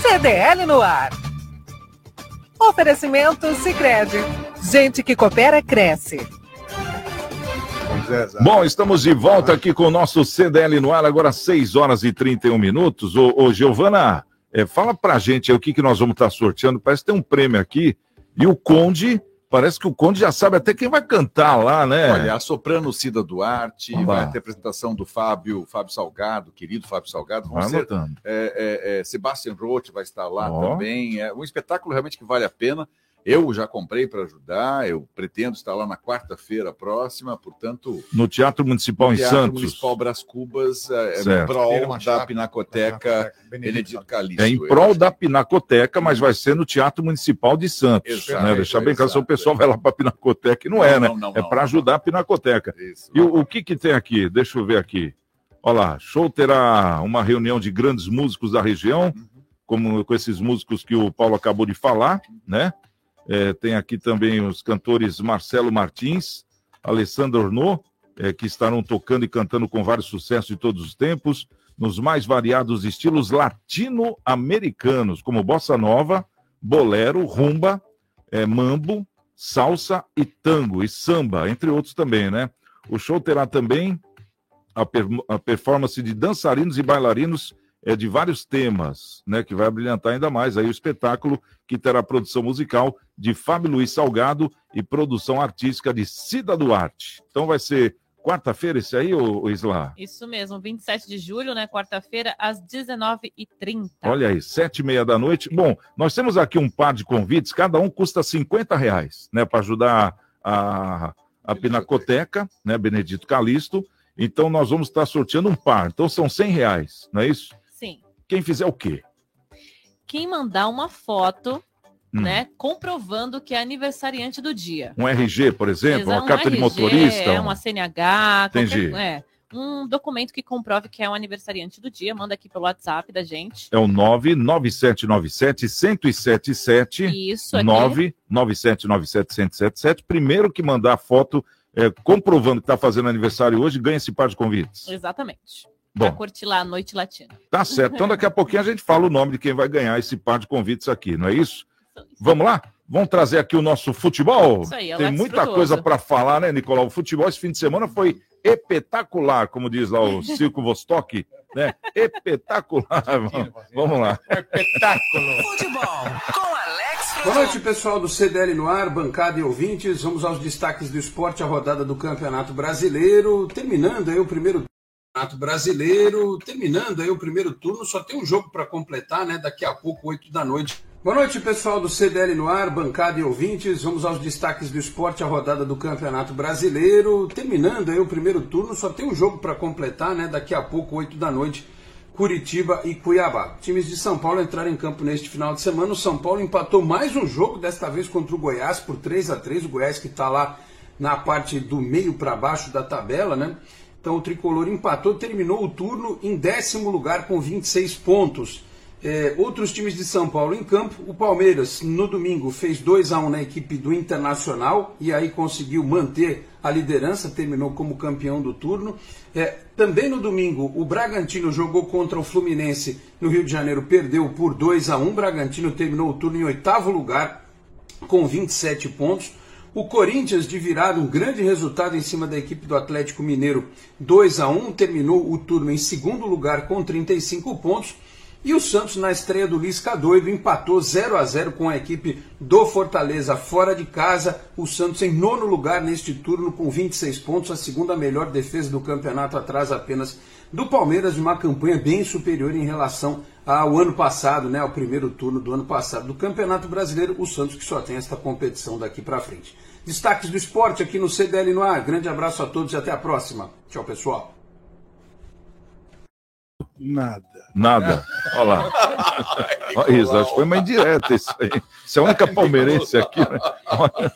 CDL no ar. Oferecimento Sicredi. Gente que coopera cresce. Bom, estamos de volta aqui com o nosso CDL no ar, agora 6 horas e 31 minutos. Ô, ô Giovana, é, fala pra gente aí o que, que nós vamos estar sorteando. Parece que tem um prêmio aqui. E o Conde, parece que o Conde já sabe até quem vai cantar lá, né? Olha, a soprano Cida Duarte, Olá. vai ter apresentação do Fábio, Fábio Salgado, querido Fábio Salgado. Vão Vai ser, é, é, é, Sebastian Roth vai estar lá Ó. também. É um espetáculo realmente que vale a pena. Eu já comprei para ajudar, eu pretendo estar lá na quarta-feira próxima, portanto. No Teatro Municipal em Teatro Santos. Municipal Brás Cubas, é, é em prol da Pinacoteca Benedito Calixto. É em prol da Pinacoteca, mas vai ser no Teatro Municipal de Santos. Exato, né? Deixar bem claro, se o pessoal vai lá para a Pinacoteca, e não, Não, é, né? não, não, é para ajudar a Pinacoteca. Isso. E o, o que que tem aqui? Deixa eu ver aqui. Olha lá, show terá uma reunião de grandes músicos da região, como com esses músicos que o Paulo acabou de falar, né? É, tem aqui também os cantores Marcelo Martins, Alessandro Ornô, é, que estarão tocando e cantando com vários sucessos de todos os tempos, nos mais variados estilos latino-americanos, como bossa nova, bolero, rumba, é, mambo, salsa e tango e samba, entre outros também, né? O show terá também a, per- a performance de dançarinos e bailarinos é, de vários temas, né? Que vai brilhantar ainda mais aí o espetáculo que terá produção musical de Fábio Luiz Salgado e produção artística de Cida Duarte. Então vai ser quarta-feira esse aí, ô, Isla? Isso mesmo, 27 de julho, né? Quarta-feira, às 19h30. Olha aí, sete e meia da noite. Bom, nós temos aqui um par de convites, cada um custa 50 reais, né? Para ajudar a, a Pinacoteca, né? Benedito Calixto. Então nós vamos estar sorteando um par. Então são 100 reais, não é isso? Quem fizer o quê? Quem mandar uma foto, Hum. né? Comprovando que é aniversariante do dia. Um RG, por exemplo, Exato, uma carta de RG, motorista. É, um- uma CNH. qualquer- Entendi. é, um documento que comprove que é um aniversariante do dia. Manda aqui pelo WhatsApp da gente. É o 99797 1077. Isso aqui. 99797 1077. Primeiro que mandar a foto é, comprovando que está fazendo aniversário hoje, ganha esse par de convites. Exatamente. Bom. Pra curtir lá a noite latina. Tá certo. Então daqui a pouquinho a gente fala o nome de quem vai ganhar esse par de convites aqui, não é isso? Vamos lá? Vamos trazer aqui o nosso futebol? Isso aí, é Tem muita Frutuoso. coisa para falar, né, Nicolau? O futebol esse fim de semana foi espetacular, como diz lá o Circo Vostok, né? Espetacular. Vamos lá. Espetáculo. Futebol com Alex Boa noite, pessoal do CDL no ar, bancada e ouvintes. Vamos aos destaques do esporte, a rodada do Campeonato Brasileiro. Terminando aí o primeiro Campeonato Brasileiro, terminando aí o primeiro turno, só tem um jogo para completar, né? Daqui a pouco, 8 da noite. Boa noite, pessoal do CDL no ar, bancada e ouvintes. Vamos aos destaques do esporte, a rodada do Campeonato Brasileiro. Terminando aí o primeiro turno, só tem um jogo para completar, né? Daqui a pouco, 8 da noite. Curitiba e Cuiabá. Times de São Paulo entraram em campo neste final de semana. O São Paulo empatou mais um jogo, desta vez contra o Goiás, por 3 a 3 O Goiás que está lá na parte do meio para baixo da tabela, né? Então o tricolor empatou, terminou o turno em décimo lugar com 26 pontos. É, outros times de São Paulo em campo, o Palmeiras no domingo fez 2 a 1 na equipe do Internacional e aí conseguiu manter a liderança, terminou como campeão do turno. É, também no domingo, o Bragantino jogou contra o Fluminense no Rio de Janeiro, perdeu por 2 a 1 O Bragantino terminou o turno em oitavo lugar com 27 pontos. O Corinthians de virada, um grande resultado em cima da equipe do Atlético Mineiro, 2 a 1 terminou o turno em segundo lugar com 35 pontos. E o Santos, na estreia do Lisca doido, empatou 0 a 0 com a equipe do Fortaleza fora de casa. O Santos em nono lugar neste turno com 26 pontos, a segunda melhor defesa do campeonato, atrás apenas do Palmeiras, uma campanha bem superior em relação ao ano passado, né, ao primeiro turno do ano passado do Campeonato Brasileiro. O Santos que só tem esta competição daqui para frente. Destaques do esporte aqui no CDL no ar. Grande abraço a todos e até a próxima. Tchau, pessoal. Nada. Nada. Olha lá. [LAUGHS] Olha isso, acho que foi uma indireta isso aí. Você é a única palmeirense aqui, né?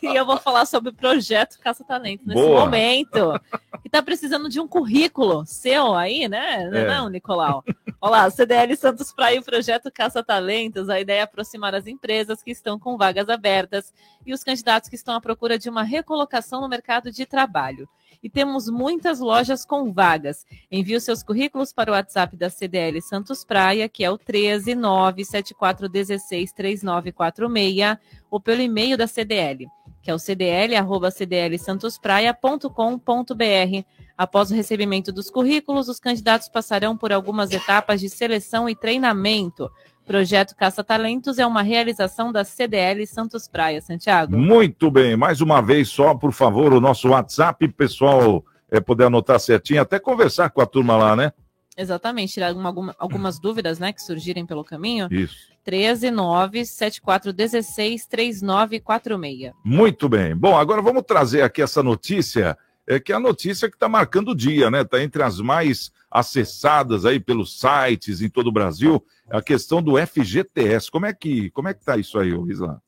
E eu vou falar sobre o projeto Caça Talento nesse Boa. momento. Que tá precisando de um currículo seu aí, né? Não, é. É. não, Nicolau? Olá, CDL Santos Praia e o projeto Caça Talentos. A ideia é aproximar as empresas que estão com vagas abertas e os candidatos que estão à procura de uma recolocação no mercado de trabalho. E temos muitas lojas com vagas. Envie os seus currículos para o WhatsApp da CDL Santos Praia, que é o 13 97416 3946, ou pelo e-mail da CDL, que é o cdl@cdlsantospraia.com.br. Após o recebimento dos currículos, os candidatos passarão por algumas etapas de seleção e treinamento. Projeto Caça Talentos é uma realização da CDL Santos Praia, Santiago. Muito bem, mais uma vez só, por favor, o nosso WhatsApp, pessoal, é, poder anotar certinho, até conversar com a turma lá, né? Exatamente, tirar alguma- alguma- algumas [CLEARS THROAT] dúvidas né, que surgirem pelo caminho. Isso. 13 97416 3946. Muito bem. Bom, agora vamos trazer aqui essa notícia, é que é a notícia que está marcando o dia, né? Está entre as mais acessadas aí pelos sites em todo o Brasil, a questão do FGTS. Como é que como é que tá isso aí, Isla?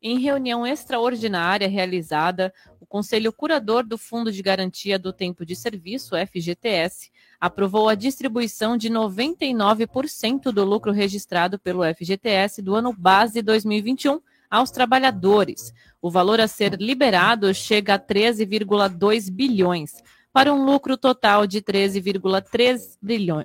Em reunião extraordinária realizada, o Conselho Curador do Fundo de Garantia do Tempo de Serviço, FGTS, aprovou a distribuição de 99% do lucro registrado pelo FGTS do ano base 2021 aos trabalhadores. O valor a ser liberado chega a 13,2 bilhões, para um lucro total de 13,3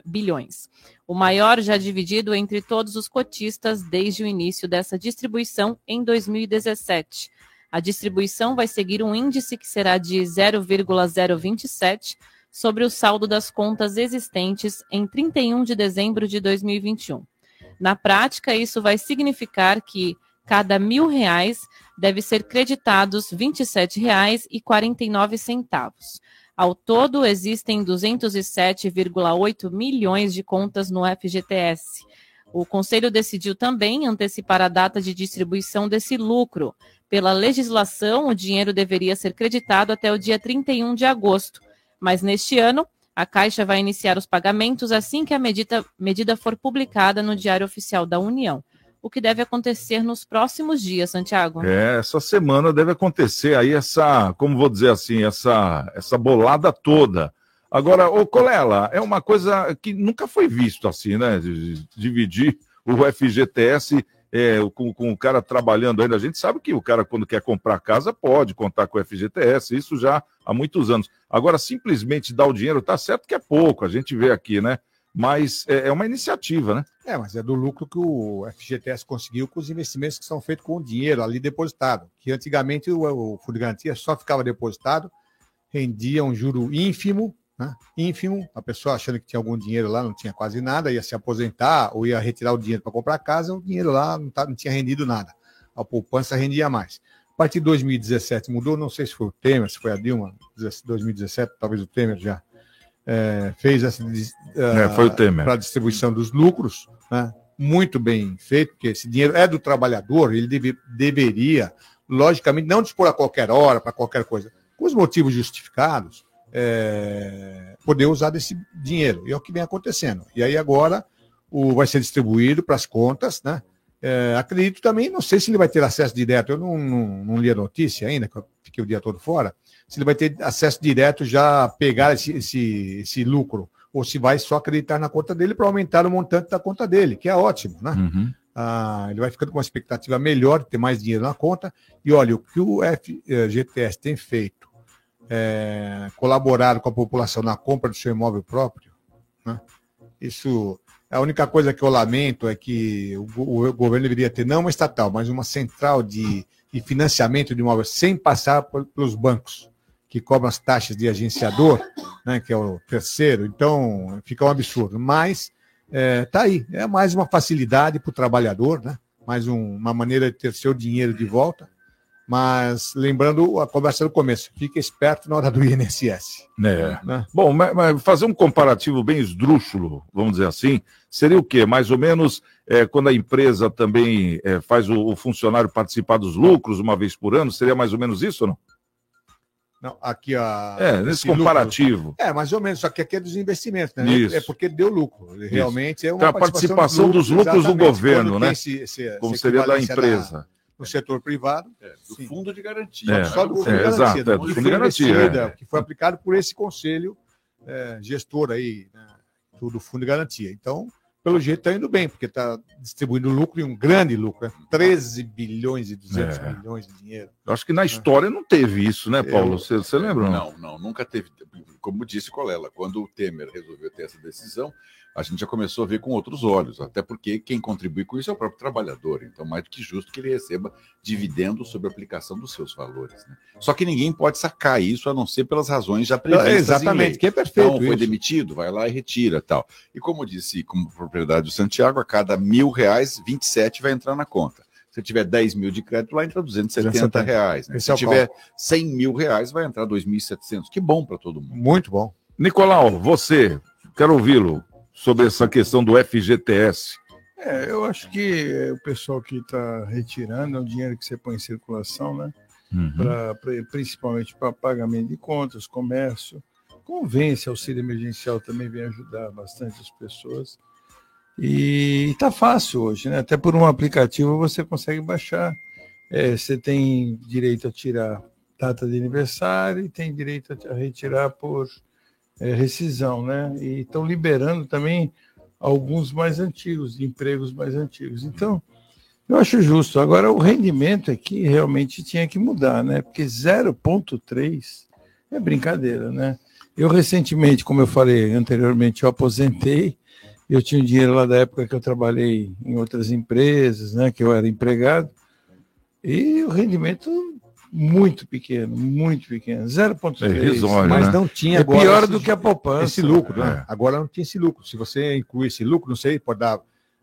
bilhões-. O maior já dividido entre todos os cotistas desde o início dessa distribuição em 2017. A distribuição vai seguir um índice que será de 0,027 sobre o saldo das contas existentes em 31 de dezembro de 2021. Na prática, isso vai significar que cada mil reais deve ser creditados R$ 27,49. Ao todo, existem 207,8 milhões de contas no FGTS. O Conselho decidiu também antecipar a data de distribuição desse lucro. Pela legislação, o dinheiro deveria ser creditado até o dia 31 de agosto, mas neste ano, a Caixa vai iniciar os pagamentos assim que a medida, medida for publicada no Diário Oficial da União. O que deve acontecer nos próximos dias, Santiago? É, essa semana deve acontecer aí essa, como vou dizer assim, essa, essa bolada toda. Agora, ô Colela, é uma coisa que nunca foi visto assim, né? Dividir o FGTS é, com, com o cara trabalhando ainda. A gente sabe que o cara, quando quer comprar casa, pode contar com o FGTS, isso já há muitos anos. Agora, simplesmente dar o dinheiro, tá certo que é pouco, a gente vê aqui, né? Mas é, é uma iniciativa, né? É, mas é do lucro que o FGTS conseguiu com os investimentos que são feitos com o dinheiro ali depositado. Que antigamente o, o Fundo de Garantia só ficava depositado, rendia um juro ínfimo, né? ínfimo, a pessoa achando que tinha algum dinheiro lá, não tinha quase nada, ia se aposentar ou ia retirar o dinheiro para comprar casa, o dinheiro lá não, tá, não tinha rendido nada. A poupança rendia mais. A partir de 2017 mudou, não sei se foi o Temer, se foi a Dilma, 2017, talvez o Temer já é, fez essa É, Temer. para a distribuição dos lucros, né? muito bem feito, porque esse dinheiro é do trabalhador, ele deve- deveria, logicamente, não dispor a qualquer hora, para qualquer coisa, com os motivos justificados, é, poder usar desse dinheiro. E é o que vem acontecendo. E aí agora o, vai ser distribuído para as contas, né? É, acredito também, não sei se ele vai ter acesso direto, eu não, não, não li a notícia ainda, que eu fiquei o dia todo fora, se ele vai ter acesso direto já a pegar esse, esse, esse lucro, ou se vai só acreditar na conta dele para aumentar o montante da conta dele, que é ótimo, né? Ah, ele vai ficando com uma expectativa melhor de ter mais dinheiro na conta. E olha, o que o FGTS tem feito, é, colaborado com a população na compra do seu imóvel próprio, né? isso a única coisa que eu lamento é que o governo deveria ter não uma estatal, mas uma central de, de financiamento de imóveis sem passar por- pelos bancos que cobram as taxas de agenciador, né, que é o terceiro. Então fica um absurdo. Mas é, tá aí, é mais uma facilidade para o trabalhador, né? Mais um- uma maneira de ter seu dinheiro de volta. Mas lembrando a conversa do começo, fica esperto na hora do INSS. É. Né? Bom, mas, mas fazer um comparativo bem esdrúxulo, vamos dizer assim, seria o quê? Mais ou menos é, quando a empresa também é, faz o, o funcionário participar dos lucros uma vez por ano, seria mais ou menos isso ou não? Não, aqui a. É, nesse esse lucro- comparativo. É, mais ou menos, só que aqui é dos investimentos, né? Isso. É porque deu lucro. Ele Isso. Realmente é uma Então, a participação dos lucros do governo, né? esse- esse- Como seria da empresa. no setor privado. do sim. fundo de garantia. É, Só do fundo é, de garantia. exato, é, do fundo de garantia, investida, é. Que foi aplicado por esse conselho é, gestor aí, né, do fundo de garantia. Então, pelo jeito, está indo bem, porque está distribuindo lucro e um grande lucro. Né? 13 bilhões e 200 É. milhões de dinheiro. Eu acho que na história não teve isso, né, Paulo? Você, você lembra? Não, não, nunca teve. Como disse Colela, quando o Temer resolveu ter essa decisão, a gente já começou a ver com outros olhos, até porque quem contribui com isso é o próprio trabalhador. Então, mais do que justo que ele receba dividendos sobre a aplicação dos seus valores. né? Só que ninguém pode sacar isso a não ser pelas razões já previstas. exatamente, lei. que é perfeito Então, foi isso. demitido, vai lá e retira tal. E como disse, como propriedade do Santiago, a cada mil reais, 27 vai entrar na conta. Se tiver 10 mil de crédito, lá entra 270 270. reais. Né? Se é tiver cálculo. 100 mil reais, vai entrar 2.700. Que bom para todo mundo. Muito bom. Nicolau, você, quero ouvi-lo sobre essa questão do FGTS. É, eu acho que o pessoal que está retirando é o dinheiro que você põe em circulação, né? Uhum. Pra- pra- principalmente para pagamento de contas, comércio. Convence, auxílio emergencial também vem ajudar bastante as pessoas. E está fácil hoje, né? Até por um aplicativo você consegue baixar. É, você tem direito a tirar data de aniversário e tem direito a retirar por é, rescisão, né? E estão liberando também alguns mais antigos, empregos mais antigos. Então, eu acho justo. Agora, o rendimento aqui realmente tinha que mudar, né? Porque 0,3 é brincadeira, né? Eu recentemente, como eu falei anteriormente, eu aposentei. Eu tinha um dinheiro lá da época que eu trabalhei em outras empresas, né? Que eu era empregado. E o rendimento muito pequeno, muito pequeno, 0,3. É Mas né? não tinha É agora pior esse- do que a poupança. Esse lucro, né? É. Agora não tinha esse lucro. Se você incluir esse lucro, não sei, pode dar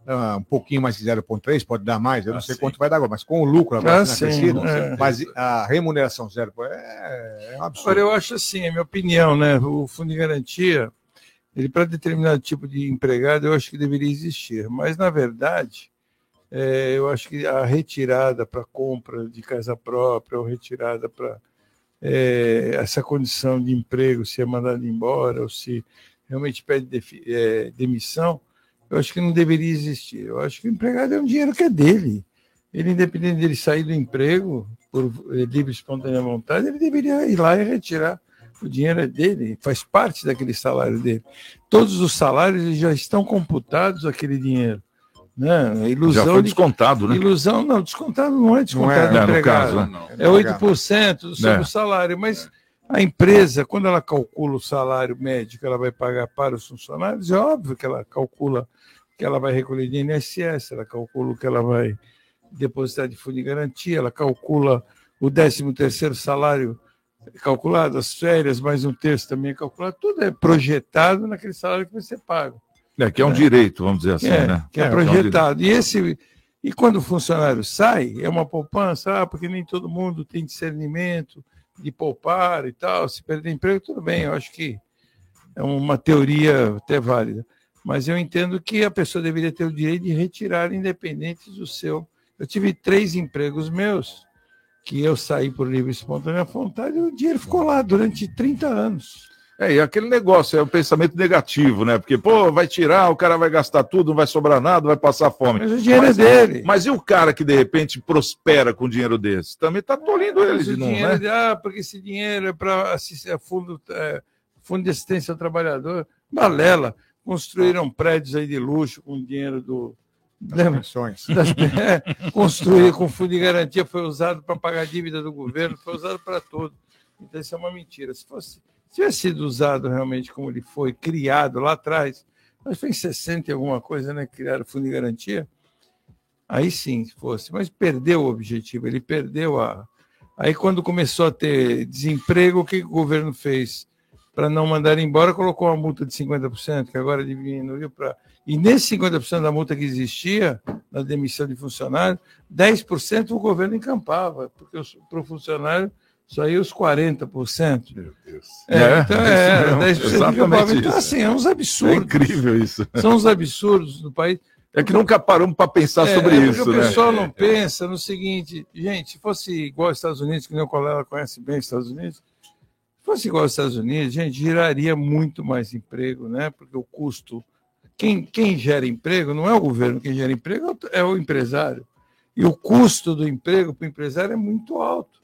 ah, um pouquinho mais de 0,3, pode dar mais, eu não sei quanto vai dar agora, mas com o lucro agora Ah, sim, acrescido, é. mas a remuneração zero é, é um absurdo. Olha, eu acho assim, é minha opinião, né? O fundo de garantia, ele para determinado tipo de empregado, eu acho que deveria existir. Mas, na verdade, é, eu acho que a retirada para compra de casa própria, ou retirada para é, essa condição de emprego, se é mandado embora, ou se realmente pede defi- é, demissão, eu acho que não deveria existir. Eu acho que o empregado é um dinheiro que é dele. Ele, independente dele sair do emprego por eh, livre e espontânea vontade, ele deveria ir lá e retirar. O dinheiro é dele, faz parte daquele salário dele. Todos os salários já estão computados aquele dinheiro. Né? A ilusão Já foi de- descontado, né? Ilusão, não, descontado não é descontado Não é, do no empregado. caso, né? É 8% sobre É. o salário, mas a empresa, quando ela calcula o salário médio que ela vai pagar para os funcionários, é óbvio que ela calcula que ela vai recolher de INSS, ela calcula o que ela vai depositar de fundo de garantia, ela calcula o 13 terceiro salário calculado, as férias, mais um terço também é calculado, tudo é projetado naquele salário que vai ser pago. É, que é um direito, vamos dizer assim, É, né? que é, um projetado. E, esse, e quando o funcionário sai, é uma poupança, ah, porque nem todo mundo tem discernimento de poupar e tal, se perder emprego, tudo bem, eu acho que é uma teoria até válida. Mas eu entendo que a pessoa deveria ter o direito de retirar, independente do seu. Eu tive três empregos meus, que eu saí por livre e espontânea vontade, e o dinheiro ficou lá durante 30 anos. É, e aquele negócio, é o pensamento negativo, né? Porque, pô, vai tirar, o cara vai gastar tudo, não vai sobrar nada, vai passar fome. Mas o dinheiro é dele. Mas e o cara que, de repente, prospera com dinheiro desse? Também tá tolindo ele Mas de o novo, dinheiro né? de, ah, porque esse dinheiro é para fundo, é, fundo de assistência ao trabalhador. Balela. Construíram prédios aí de luxo com dinheiro do. lembra? pensões. [LAUGHS] Das, é, construir com fundo de garantia foi usado para pagar a dívida do governo, foi usado para tudo. Então isso é uma mentira. Se fosse, se tivesse sido usado realmente como ele foi criado lá atrás, mas foi em 60 e alguma coisa, né? Criaram o fundo de garantia. Aí sim, se fosse, mas perdeu o objetivo, ele perdeu a. Aí, quando começou a ter desemprego, o que o governo fez? Para não mandar embora, colocou uma multa de 50%, que agora diminuiu para. E nesse 50% da multa que existia, na demissão de funcionário, 10% o governo encampava, porque para o funcionário só ia os 40%. Meu Deus. É, então é, isso mesmo, 10% exatamente. Então, isso. assim, é uns absurdos. É incrível isso. São uns absurdos do país. É que nunca paramos para pensar É, sobre é porque isso, o né? pessoal não pensa no seguinte, gente, se fosse igual aos Estados Unidos, que nem o colega conhece bem os Estados Unidos, se fosse igual aos Estados Unidos, gente, geraria muito mais emprego, né? Porque o custo. Quem, quem gera emprego não é o governo, quem gera emprego é é o empresário. E o custo do emprego para o empresário é muito alto.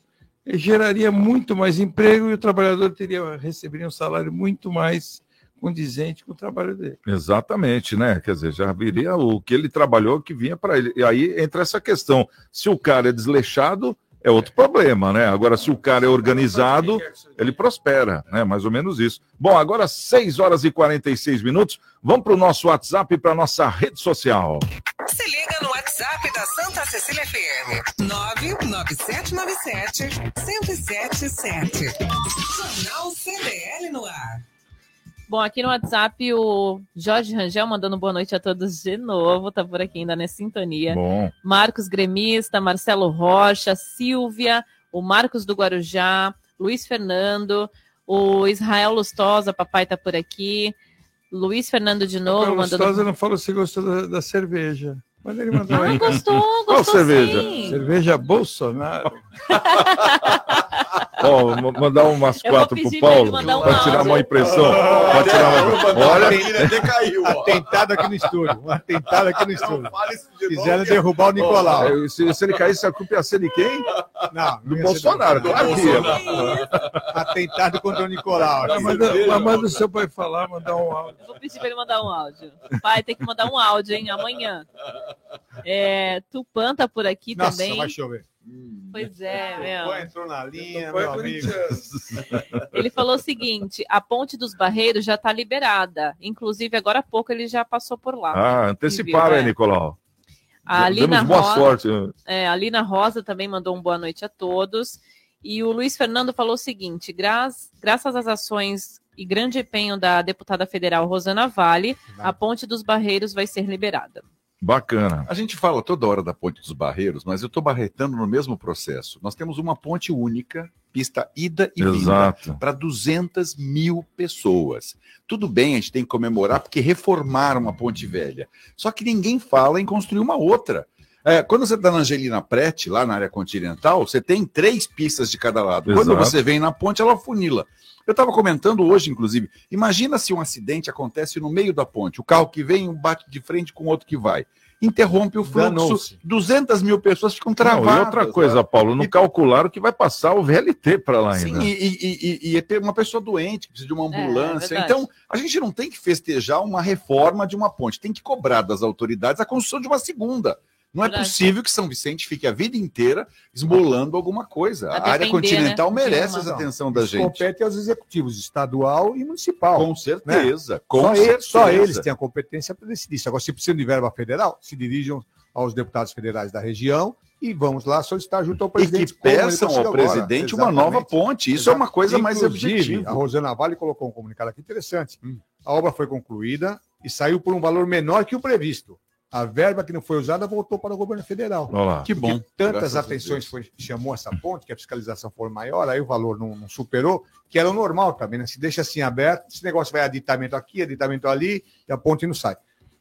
Ele geraria muito mais emprego e o trabalhador teria, receberia um salário muito mais condizente com o trabalho dele. Exatamente, né? Quer dizer, já viria o que ele trabalhou que vinha para ele. E aí entra essa questão: se o cara é desleixado, é outro problema, né? Agora, se o cara é organizado, ele prospera, né? Mais ou menos isso. Bom, agora 6 horas e 46 minutos. Vamos para o nosso WhatsApp e para a nossa rede social. Se liga no WhatsApp da Santa Cecília FM. 99797 1077. Jornal CDL no ar. Bom, aqui no WhatsApp o Jorge Rangel mandando boa noite a todos de novo, tá por aqui ainda na sintonia. Bom. Marcos Gremista, Marcelo Rocha, Silvia, o Marcos do Guarujá, Luiz Fernando, o Israel Lustosa, papai tá por aqui. Luiz Fernando de novo, O mandando. Lustosa não falou se gostou da, da cerveja. Mas ele mandou Ah, aí. gostou, Qual gostou cerveja? sim. Cerveja Bolsonaro. [LAUGHS] Ó, ma- mandar umas Eu quatro pro Paulo, um para tirar uma impressão. Pra tirar uma... Olha, Um atentado aqui no estúdio. Um atentado aqui no estúdio. Quiseram derrubar o Nicolau. É, Se, se ele caísse, a culpa ia ser de quem? Não, Do Bolsonaro, do claro Bolsonaro. Atentado contra o Nicolau. Mas manda, mas manda o seu pai falar, mandar um áudio. Eu vou pedir pra ele mandar um áudio. Pai, tem que mandar um áudio, hein, amanhã. É, Tupan tá por aqui Nossa, também. vai chover. Pois é, meu. entrou na linha, Vai, meu amigo. Ele falou o seguinte: a ponte dos Barreiros já está liberada. Inclusive, agora há pouco ele já passou por lá. Ah, anteciparam Viu, aí, é. Nicolau. A Alina Rosa, sorte. é, a Alina Rosa também mandou um boa noite a todos. E o Luiz Fernando falou o seguinte: gra- graças às ações e grande empenho da deputada federal Rosana Vale, a ponte dos Barreiros vai ser liberada. Bacana. A gente fala toda hora da Ponte dos Barreiros, mas eu estou barretando no mesmo processo. Nós temos uma ponte única, pista ida e Exato. vinda, para 200 mil pessoas. Tudo bem, a gente tem que comemorar porque reformaram a ponte velha. Só que ninguém fala em construir uma outra. É, quando você está na Angelina Prete, lá na área continental, você tem três pistas de cada lado. Quando Exato. você vem na ponte, ela funila. Eu estava comentando hoje, inclusive, imagina se um acidente acontece no meio da ponte. O carro que vem bate de frente com o outro que vai. Interrompe o fluxo. Danou-se. 200 mil pessoas ficam Não, travadas. e outra coisa, Paulo, não calcularam que vai passar o VLT para lá Sim, ainda. e, e, e, e é ter uma pessoa doente, que precisa de uma ambulância. verdade. então, a gente não tem que festejar uma reforma de uma ponte, tem que cobrar das autoridades a construção de uma segunda. Não é possível que São Vicente fique a vida inteira esmolando alguma coisa. A A, área depender, continental né, merece essa atenção da Isso gente. compete aos executivos estadual e municipal. Com certeza, né? com só, certeza. Eles, só eles têm a competência para decidir isso. Agora, se precisam de verba federal, se dirijam aos deputados federais da região e vamos lá solicitar junto ao E presidente. que como ele peçam ao agora. presidente uma nova ponte. Isso é uma coisa mais Inclusive, objetiva. A Rosana Vale colocou um comunicado aqui interessante. A obra foi concluída e saiu por um valor menor que o previsto. A verba que não foi usada voltou para o governo federal. Olha lá. Que Porque bom. Tantas Graças atenções foi, chamou essa ponte, que a fiscalização for maior, aí o valor não, não superou, que era o normal também, né? Se deixa assim aberto, esse negócio vai aditamento aqui, aditamento ali, e a ponte não sai.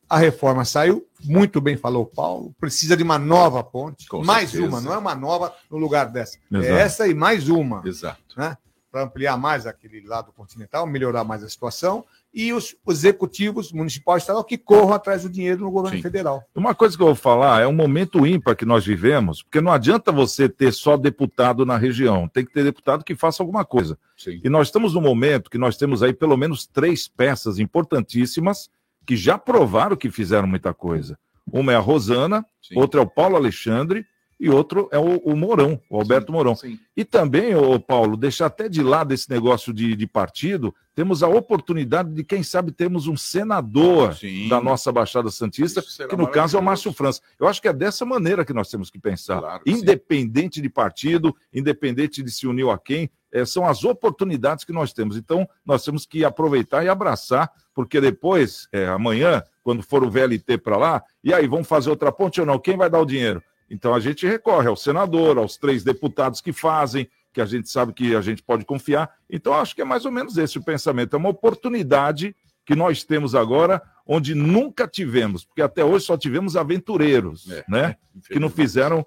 A reforma saiu, muito bem falou o Paulo, precisa de uma nova ponte, Com mais certeza. uma, não é uma nova no lugar dessa. Exato. É essa e mais uma. Exato. Né? Para ampliar mais aquele lado continental, melhorar mais a situação, e os executivos municipais e estadual que corram atrás do dinheiro no governo federal. Uma coisa que eu vou falar é um momento ímpar que nós vivemos, porque não adianta você ter só deputado na região, tem que ter deputado que faça alguma coisa. Sim. E nós estamos num momento que nós temos aí pelo menos três peças importantíssimas que já provaram que fizeram muita coisa. Uma é a Rosana, outra é o Paulo Alexandre e outro é o, o Mourão, o Alberto Mourão. E também, ô Paulo, deixar até de lado esse negócio de, de partido, temos a oportunidade de, quem sabe, termos um senador da nossa Baixada Santista, que no caso é o. Márcio França. Eu acho que é dessa maneira que nós temos que pensar. Claro que sim. independente de partido, independente de se unir a quem, eh, são as oportunidades que nós temos. Então, nós temos que aproveitar e abraçar, porque depois, eh, amanhã, quando for o VLT para lá, e aí, vamos fazer outra ponte ou não? Quem vai dar o dinheiro? Então, a gente recorre ao senador, aos três deputados que fazem, que a gente sabe que a gente pode confiar. Então, acho que é mais ou menos esse o pensamento. É uma oportunidade que nós temos agora, onde nunca tivemos, porque até hoje só tivemos aventureiros, É, né? Que não fizeram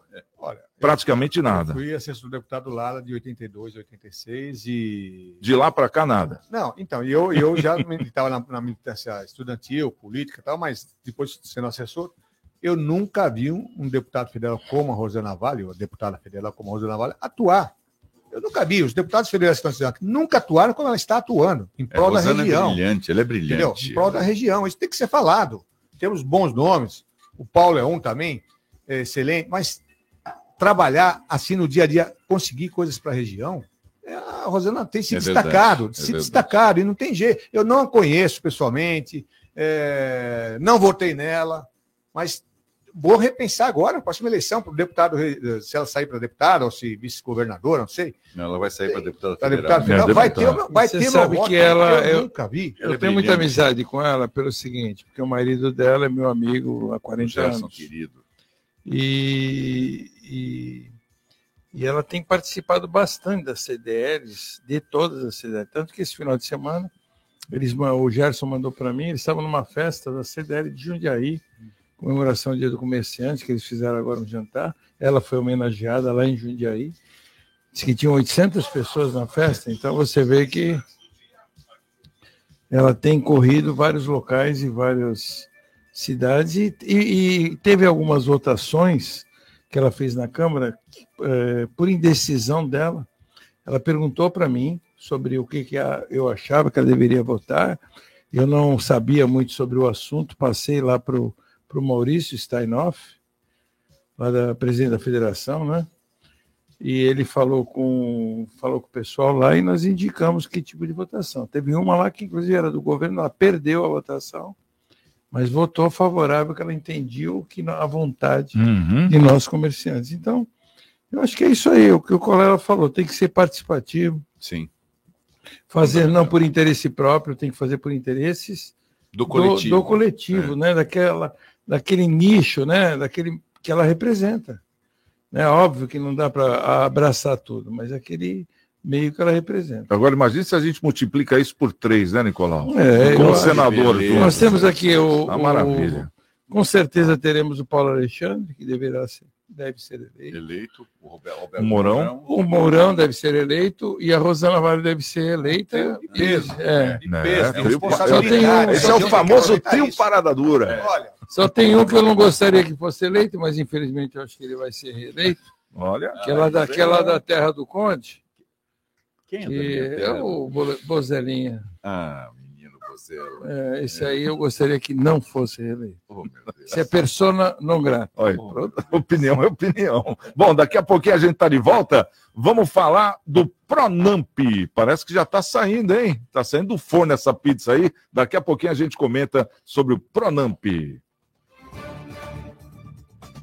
praticamente nada. Fui assessor do deputado Lara de 82, 86 e. De lá para cá, nada. Não, então, e eu, eu já [LAUGHS] estava na, na militância estudantil, política e tal, mas depois de sendo assessor, eu nunca vi um, um deputado federal como a Rosana Vale, ou deputada federal como a Rosana Vale, atuar. Eu nunca vi. Os deputados federais que estão nunca atuaram como ela está atuando, em É, prol da Rosana região. é brilhante, ela é Entendeu? brilhante. Em prol da região. Isso tem que ser falado. Temos bons nomes. O Paulo é um também, é excelente, mas trabalhar assim no dia a dia, conseguir coisas para a região, é, a Rosana tem se É verdade, destacado, é se verdade. destacado, e não tem jeito. Eu não a conheço pessoalmente, é, não votei nela, mas vou repensar agora, na próxima eleição, para o deputado, se ela sair para deputada ou se vice-governadora, não sei. Não, ela vai sair para deputada Pra federal. deputada federal, vai ter, vai Você ter sabe voto, que ela. eu Eu, nunca vi. Eu Ela é tenho muita amizade com ela pelo seguinte, porque o marido dela é meu amigo há 40 Gerson, anos. querido. E, e, e ela tem participado bastante das CDLs, de todas as CDLs. Tanto que esse final de semana, eles, o Gerson mandou para mim, eles estavam numa festa da CDL de Jundiaí, comemoração do Dia do Comerciante, que eles fizeram agora um jantar. Ela foi homenageada lá em Jundiaí. Diz que tinham 800 pessoas na festa, então você vê que ela tem corrido vários locais e várias cidades e, e- teve algumas votações que ela fez na Câmara eh, por indecisão dela. Ela perguntou para mim sobre o que, que a- eu achava que ela deveria votar. Eu não sabia muito sobre o assunto, passei lá para o Maurício Steinoff, lá da presidente da federação, né? E ele falou com, falou com o pessoal lá e nós indicamos que tipo de votação. Teve uma lá que, inclusive, era do governo, ela perdeu a votação, mas votou favorável, que ela entendia o que a vontade Uhum. de nós comerciantes. Então, eu acho que é isso aí, o que o colega falou, tem que ser participativo. Sim. Fazer não por interesse próprio, tem que fazer por interesses Do coletivo. do, coletivo, né? Daquela, daquele nicho, né? Daquele que ela representa. É óbvio que não dá para abraçar tudo, mas aquele meio que ela representa. Agora, imagine se a gente multiplica isso por três, né, Nicolau? É, Como eu- senador. tudo. Nós temos aqui o, o- maravilha. com certeza teremos o Paulo Alexandre, que deverá ser, deve ser eleito. Eleito, o Roberto, O Mourão. O Mourão deve ser eleito e a Rosana Vale deve ser eleita. De peso. É. É, trio- Só tem um- Esse é o famoso trio parada dura. Só tem um que eu não gostaria que fosse eleito, mas infelizmente eu acho que ele vai ser reeleito. Olha. Que é lá da, que é lá da terra do Conde. Quem é que é o Bo- Bozelinha. Ah, menino Bozella. É, esse aí eu gostaria que não fosse reeleito. Oh. Isso é persona não grata. Olha, [LAUGHS] opinião é opinião. Bom, daqui a pouquinho a gente está de volta. Vamos falar do Pronamp. Parece que já está saindo, hein? Está saindo do forno essa pizza aí. Daqui a pouquinho a gente comenta sobre o Pronamp.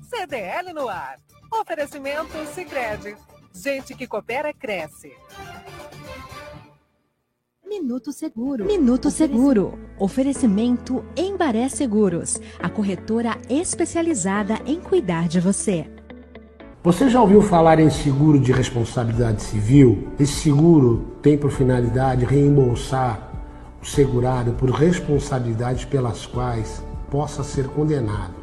CDL no ar. Oferecimento Sicredi. Gente que coopera cresce. Minuto Seguro. Minuto Seguro. Oferecimento Embaré Seguros, a corretora especializada em cuidar de você. Você já ouviu falar em seguro de responsabilidade civil? Esse seguro tem por finalidade reembolsar o segurado por responsabilidades pelas quais possa ser condenado,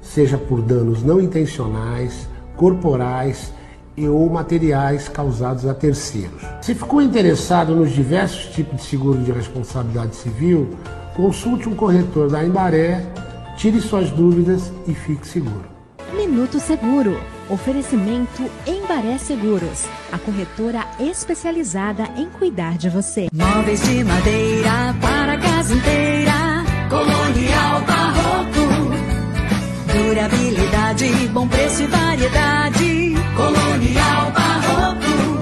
seja por danos não intencionais, corporais e ou materiais causados a terceiros. Se ficou interessado nos diversos tipos de seguro de responsabilidade civil, consulte um corretor da Embaré, tire suas dúvidas e fique seguro. Minuto Seguro. Oferecimento Embaré Seguros, a corretora especializada em cuidar de você. Móveis de madeira para a casa inteira. Colonial Barroco. Durabilidade, bom preço e variedade. Colonial Barroco.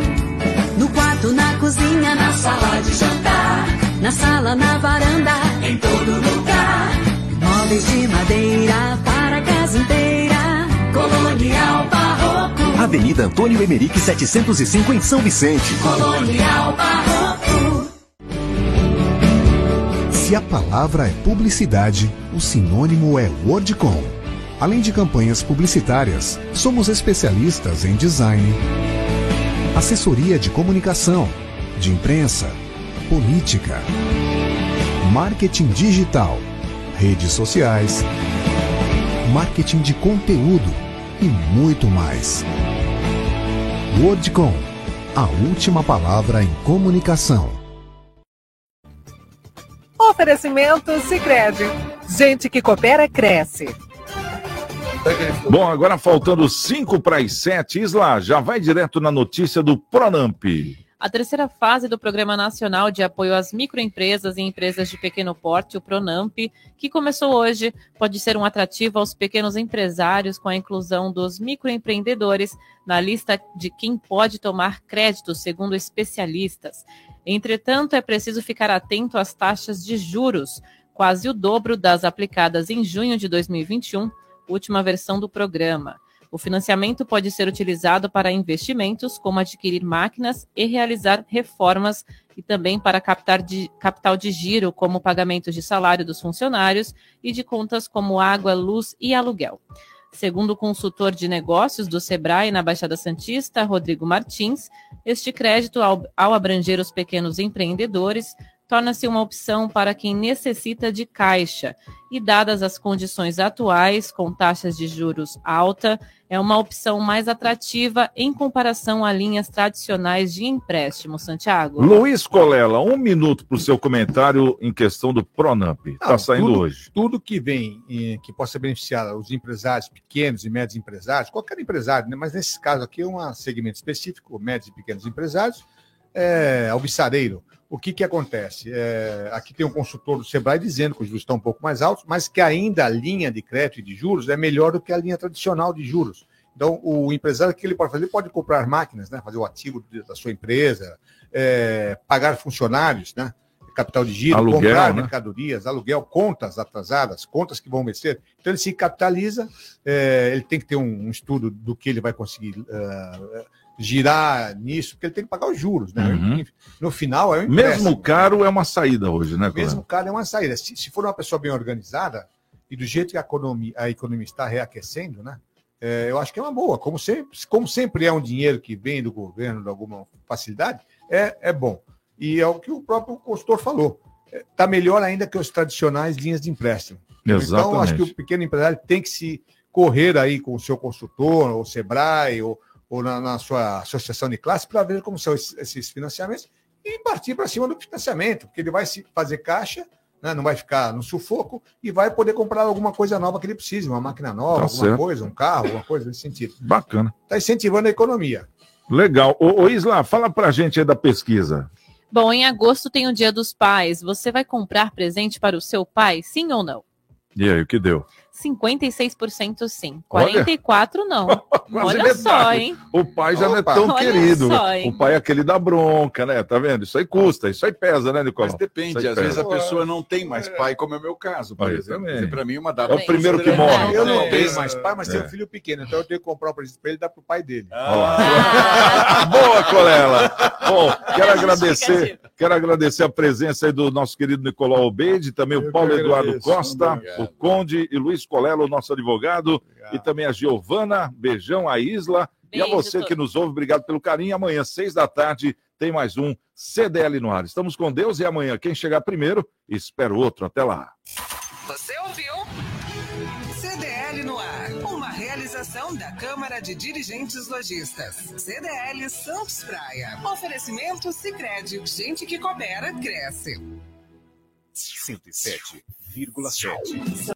No quarto, na cozinha, na sala de jantar. Na sala, na varanda, em todo lugar. Móveis de madeira para a casa inteira. Colonial Barroco. Avenida Antônio Emerick 705 em São Vicente. Colonial Barroco. Se a palavra é publicidade, o sinônimo é Wordcom. Além de campanhas publicitárias, somos especialistas em design, assessoria de comunicação, de imprensa, política, marketing digital, redes sociais, marketing de conteúdo e muito mais. Wordcom, a última palavra em comunicação. Oferecimento Sicredi. Gente que coopera cresce. Bom, agora faltando cinco para as sete, Isla, já vai direto na notícia do Pronamp. A terceira fase do Programa Nacional de Apoio às Microempresas e Empresas de Pequeno Porte, o Pronamp, que começou hoje, pode ser um atrativo aos pequenos empresários com a inclusão dos microempreendedores na lista de quem pode tomar crédito, segundo especialistas. Entretanto, é preciso ficar atento às taxas de juros, quase o dobro das aplicadas em junho de 2021, última versão do programa. O financiamento pode ser utilizado para investimentos, como adquirir máquinas e realizar reformas, e também para captar de, capital de giro, como pagamentos de salário dos funcionários e de contas como água, luz e aluguel. Segundo o consultor de negócios do Sebrae na Baixada Santista, Rodrigo Martins, este crédito, ao, ao abranger os pequenos empreendedores, torna-se uma opção para quem necessita de caixa. E, dadas as condições atuais, com taxas de juros alta, é uma opção mais atrativa em comparação a linhas tradicionais de empréstimo, Santiago. Luiz Colela, um minuto para o seu comentário em questão do Pronamp. Está saindo tudo, hoje. Tudo que vem, eh, que possa beneficiar os empresários pequenos e médios empresários, qualquer empresário, né? mas nesse caso aqui é um segmento específico, médios e pequenos empresários, é, alvissareiro. O que, que acontece? É, aqui tem um consultor do Sebrae dizendo que os juros estão um pouco mais altos, mas que ainda a linha de crédito e de juros é melhor do que a linha tradicional de juros. Então, o empresário, o que ele pode fazer? Ele pode comprar máquinas, né? fazer o ativo da sua empresa, é, pagar funcionários, né? Capital de giro, Aluguel, comprar né? mercadorias, aluguel, contas atrasadas, contas que vão vencer. Então, ele se capitaliza, é, ele tem que ter um, um estudo do que ele vai conseguir é, girar nisso, porque ele tem que pagar os juros. Né? Uhum. No final, é um. Mesmo caro é uma saída hoje, né, Mesmo cara é uma saída. Se, se for uma pessoa bem organizada, e do jeito que a economia, a economia está reaquecendo, né? é, eu acho que é uma boa. Como sempre, como sempre é um dinheiro que vem do governo, de alguma facilidade, é, é bom. E é o que o próprio consultor falou. Está melhor ainda que os tradicionais linhas de empréstimo. Então, Exatamente. acho que o pequeno empresário tem que se correr aí com o seu consultor, ou Sebrae, ou, ou na, na sua associação de classe, para ver como são esses, financiamentos e partir para cima do financiamento, porque ele vai se fazer caixa, né, não vai ficar no sufoco e vai poder comprar alguma coisa nova que ele precise, uma máquina nova, Tá alguma certo. coisa, um carro, alguma coisa nesse sentido. Bacana. Está incentivando a economia. Legal. Ô, ô Isla, fala pra gente aí da pesquisa. Bom, em agosto tem o Dia dos Pais. Você vai comprar presente para o seu pai, sim ou não? E aí, o que deu? 56% sim, Olha. 44% não. [LAUGHS] Quase Olha metade. só, hein? O pai já não é Opa. tão Olha querido. só, o pai é aquele da bronca, né? Tá vendo? Isso aí custa, isso aí pesa, né, Nicolau? Mas depende, às vezes a pessoa não tem mais pai, como é o meu caso, por Aí exemplo. Pra mim, uma data. É o primeiro que morre. Eu não É, tenho mais pai, mas tenho É. um filho pequeno, então eu tenho que comprar um presente para ele e dar para o pai dele. [LAUGHS] Boa, Colela! Bom, quero agradecer, quero agradecer a presença aí do nosso querido Nicolau Obeide, também o Paulo Eduardo agradeço. Costa, o Conde e Luiz Colela, o nosso advogado, e também a Giovana, beijão, a Isla, e a Beijo, você que nos ouve, obrigado pelo carinho. Amanhã, seis da tarde, tem mais um CDL no ar. Estamos com Deus e amanhã, quem chegar primeiro, espera o outro. Até lá. Você ouviu? CDL no ar. Uma realização da Câmara de Dirigentes Lojistas. CDL Santos Praia. Oferecimento Sicredi. Gente que coopera, cresce. 107,7.